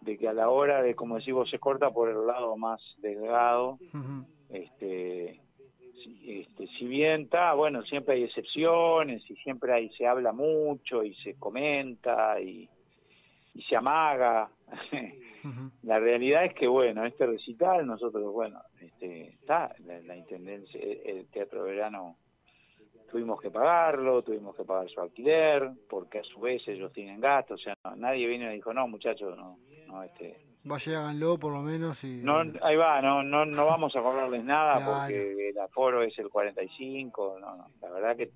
de que a la hora de como decimos se corta por el lado más delgado este, si bien está bueno siempre hay excepciones y siempre hay se habla mucho y se comenta y, y se amaga. La realidad es que bueno este recital nosotros bueno este está la, la intendencia el, el teatro de verano tuvimos que pagarlo, tuvimos que pagar su alquiler, porque a su vez ellos tienen gastos, o sea, no- nadie vino y dijo, no, muchachos, no, no, este, Vaya, háganlo por lo menos y... no, ahí va, no, no, no vamos a cobrarles nada Claro. porque el aforo es el 45, no, no, la verdad que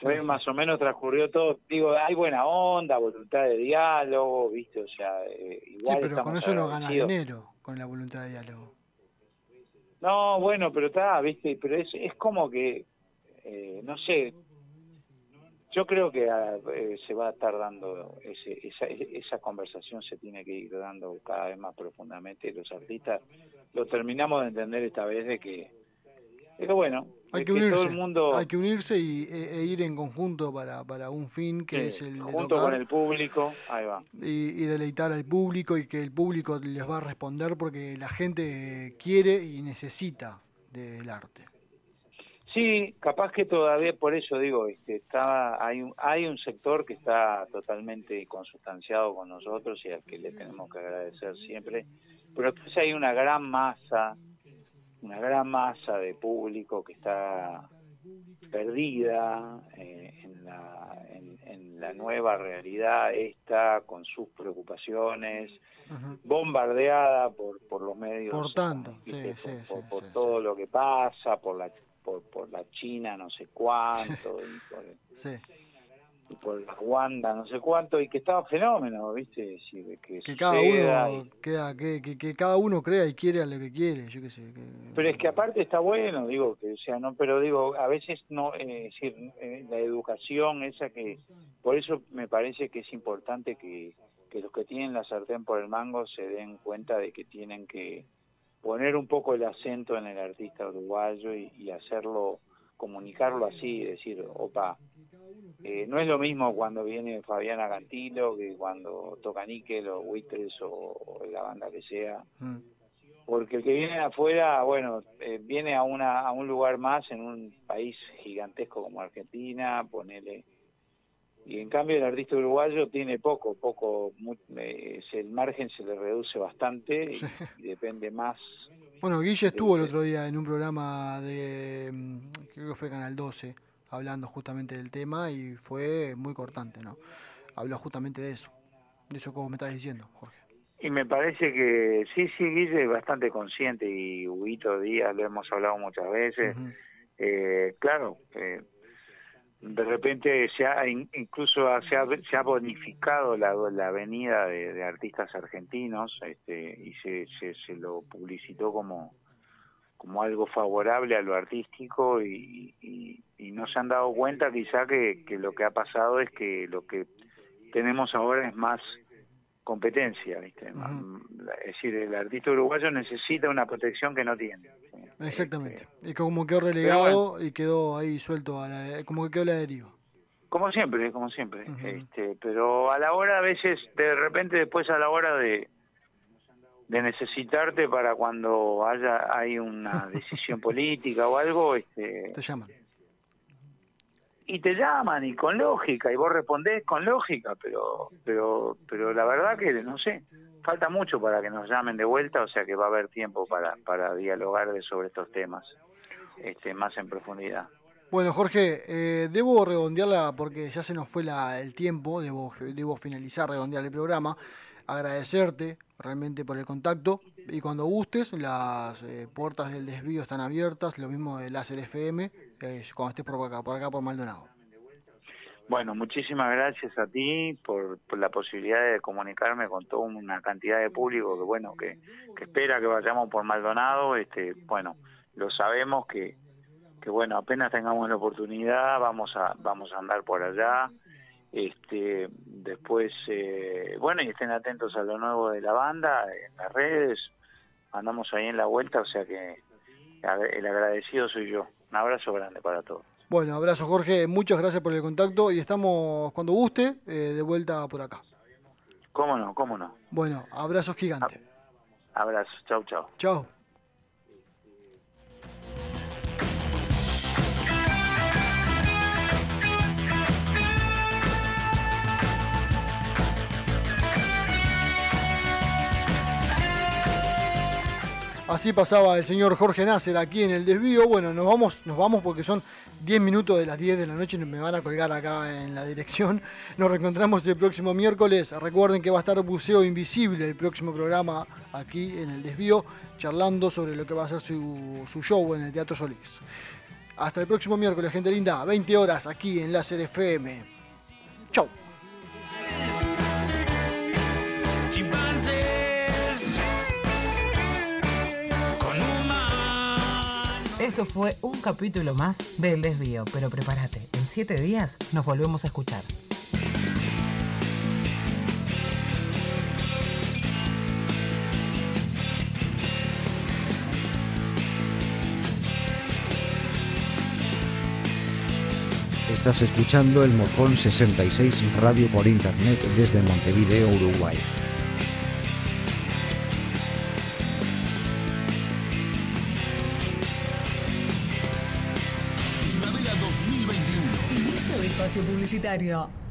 fue Sí, sí. más o menos transcurrió todo, digo, hay buena onda, voluntad de diálogo, viste, o sea, eh, Sí, igual pero con eso no ganas dinero, con la voluntad de diálogo. No, bueno, pero está, viste, pero es, es como que, eh, no sé, yo creo que eh, se va a estar dando, ese, esa, esa conversación se tiene que ir dando cada vez más profundamente. Los artistas lo terminamos de entender esta vez de que, que bueno, Hay de que todo el mundo, hay que unirse y, e, e ir en conjunto para, para un fin que es el de junto tocar con el público, ahí va. y, y deleitar al público y que el público les va a responder porque la gente quiere y necesita del arte. Sí, capaz que todavía por eso digo, este, está, hay un, hay un sector que está totalmente consustanciado con nosotros y al que le tenemos que agradecer siempre, pero después hay una gran masa, una gran masa de público que está perdida eh, en, la, en, en la nueva realidad esta, con sus preocupaciones, bombardeada por, por los medios Por tanto, sí, por, sí, por sí, todo lo que pasa, por la por, por la China no sé cuánto, y por, Sí. y por la Wanda no sé cuánto, y que estaba fenómeno, ¿viste? Decir, que, Que cada uno y- queda, que, que, que cada uno crea y quiere a lo que quiere, yo qué sé. Pero es que aparte está bueno, digo, que o sea, no, pero digo, a veces no, eh, es decir, eh, la educación esa que, por eso me parece que es importante que, que los que tienen la sartén por el mango se den cuenta de que tienen que poner un poco el acento en el artista uruguayo y, y hacerlo, comunicarlo así, decir, opa, eh, no es lo mismo cuando viene Fabiana Cantilo que cuando toca Níquel o Buitres o, o la banda que sea Mm. porque el que viene de afuera, bueno, eh, viene a una a un lugar más en un país gigantesco como Argentina, ponele y en cambio el artista uruguayo tiene poco, poco, mu- eh, el margen se le reduce bastante y, y depende más. Bueno, Guille estuvo el otro día en un programa de, mm, creo que fue Canal 12, hablando justamente del tema y fue muy cortante, ¿no? Habló justamente de eso, de eso como me estás diciendo, Jorge. Y me parece que sí, sí, Guille es bastante consciente y Huguito Díaz lo hemos hablado muchas veces. Eh, claro, eh, de repente se ha, in- incluso se ha, se ha bonificado la, la venida de, de artistas argentinos este, y se, se, se lo publicitó como, como algo favorable a lo artístico y, y, y no se han dado cuenta quizá que, que lo que ha pasado es que lo que tenemos ahora es más competencia, ¿viste? Más- Es decir, el artista uruguayo necesita una protección que no tiene. Exactamente. Y como quedó relegado y quedó ahí suelto, a la, como que quedó la deriva. Como siempre, como siempre. este, pero a la hora, a veces, de repente, después a la hora de de necesitarte para cuando haya hay una decisión política o algo, este, Te llaman. y te llaman y con lógica y vos respondés con lógica, pero pero pero la verdad que no sé, falta mucho para que nos llamen de vuelta, o sea que va a haber tiempo para para dialogar de sobre estos temas, este más en profundidad. Bueno, Jorge, eh, debo redondearla porque ya se nos fue la, el tiempo, debo, debo finalizar, redondear el programa, agradecerte realmente por el contacto y cuando gustes, las eh, puertas del desvío están abiertas, lo mismo de Láser FM, eh, cuando estés por acá, por acá por Maldonado. Bueno, muchísimas gracias a ti por, por la posibilidad de comunicarme con toda una cantidad de público que bueno que, que espera que vayamos por Maldonado. Este, bueno, lo sabemos que, que bueno apenas tengamos la oportunidad vamos a vamos a andar por allá. Este, después eh, bueno y estén atentos a lo nuevo de la banda en las redes. Andamos ahí en la vuelta, o sea que el agradecido soy yo. Un abrazo grande para todos. Bueno, abrazo Jorge, muchas gracias por el contacto y estamos cuando guste eh, de vuelta por acá. ¿Cómo no? ¿Cómo no? Bueno, abrazos gigantes. Abrazos, chau, chau. Chao. Así pasaba el señor Jorge Nasser aquí en el desvío. Bueno, nos vamos, nos vamos porque son 10 minutos de las 10 de la noche y me van a colgar acá en la dirección. Nos reencontramos el próximo miércoles. Recuerden que va a estar Buceo Invisible, el próximo programa aquí en el desvío, charlando sobre lo que va a ser su, su show en el Teatro Solís. Hasta el próximo miércoles, gente linda, 20 horas aquí en Láser FM. Esto fue un capítulo más del desvío, pero prepárate, en 7 días nos volvemos a escuchar. Estás escuchando el Mojón 66 Radio por Internet desde Montevideo, Uruguay. Publicitario.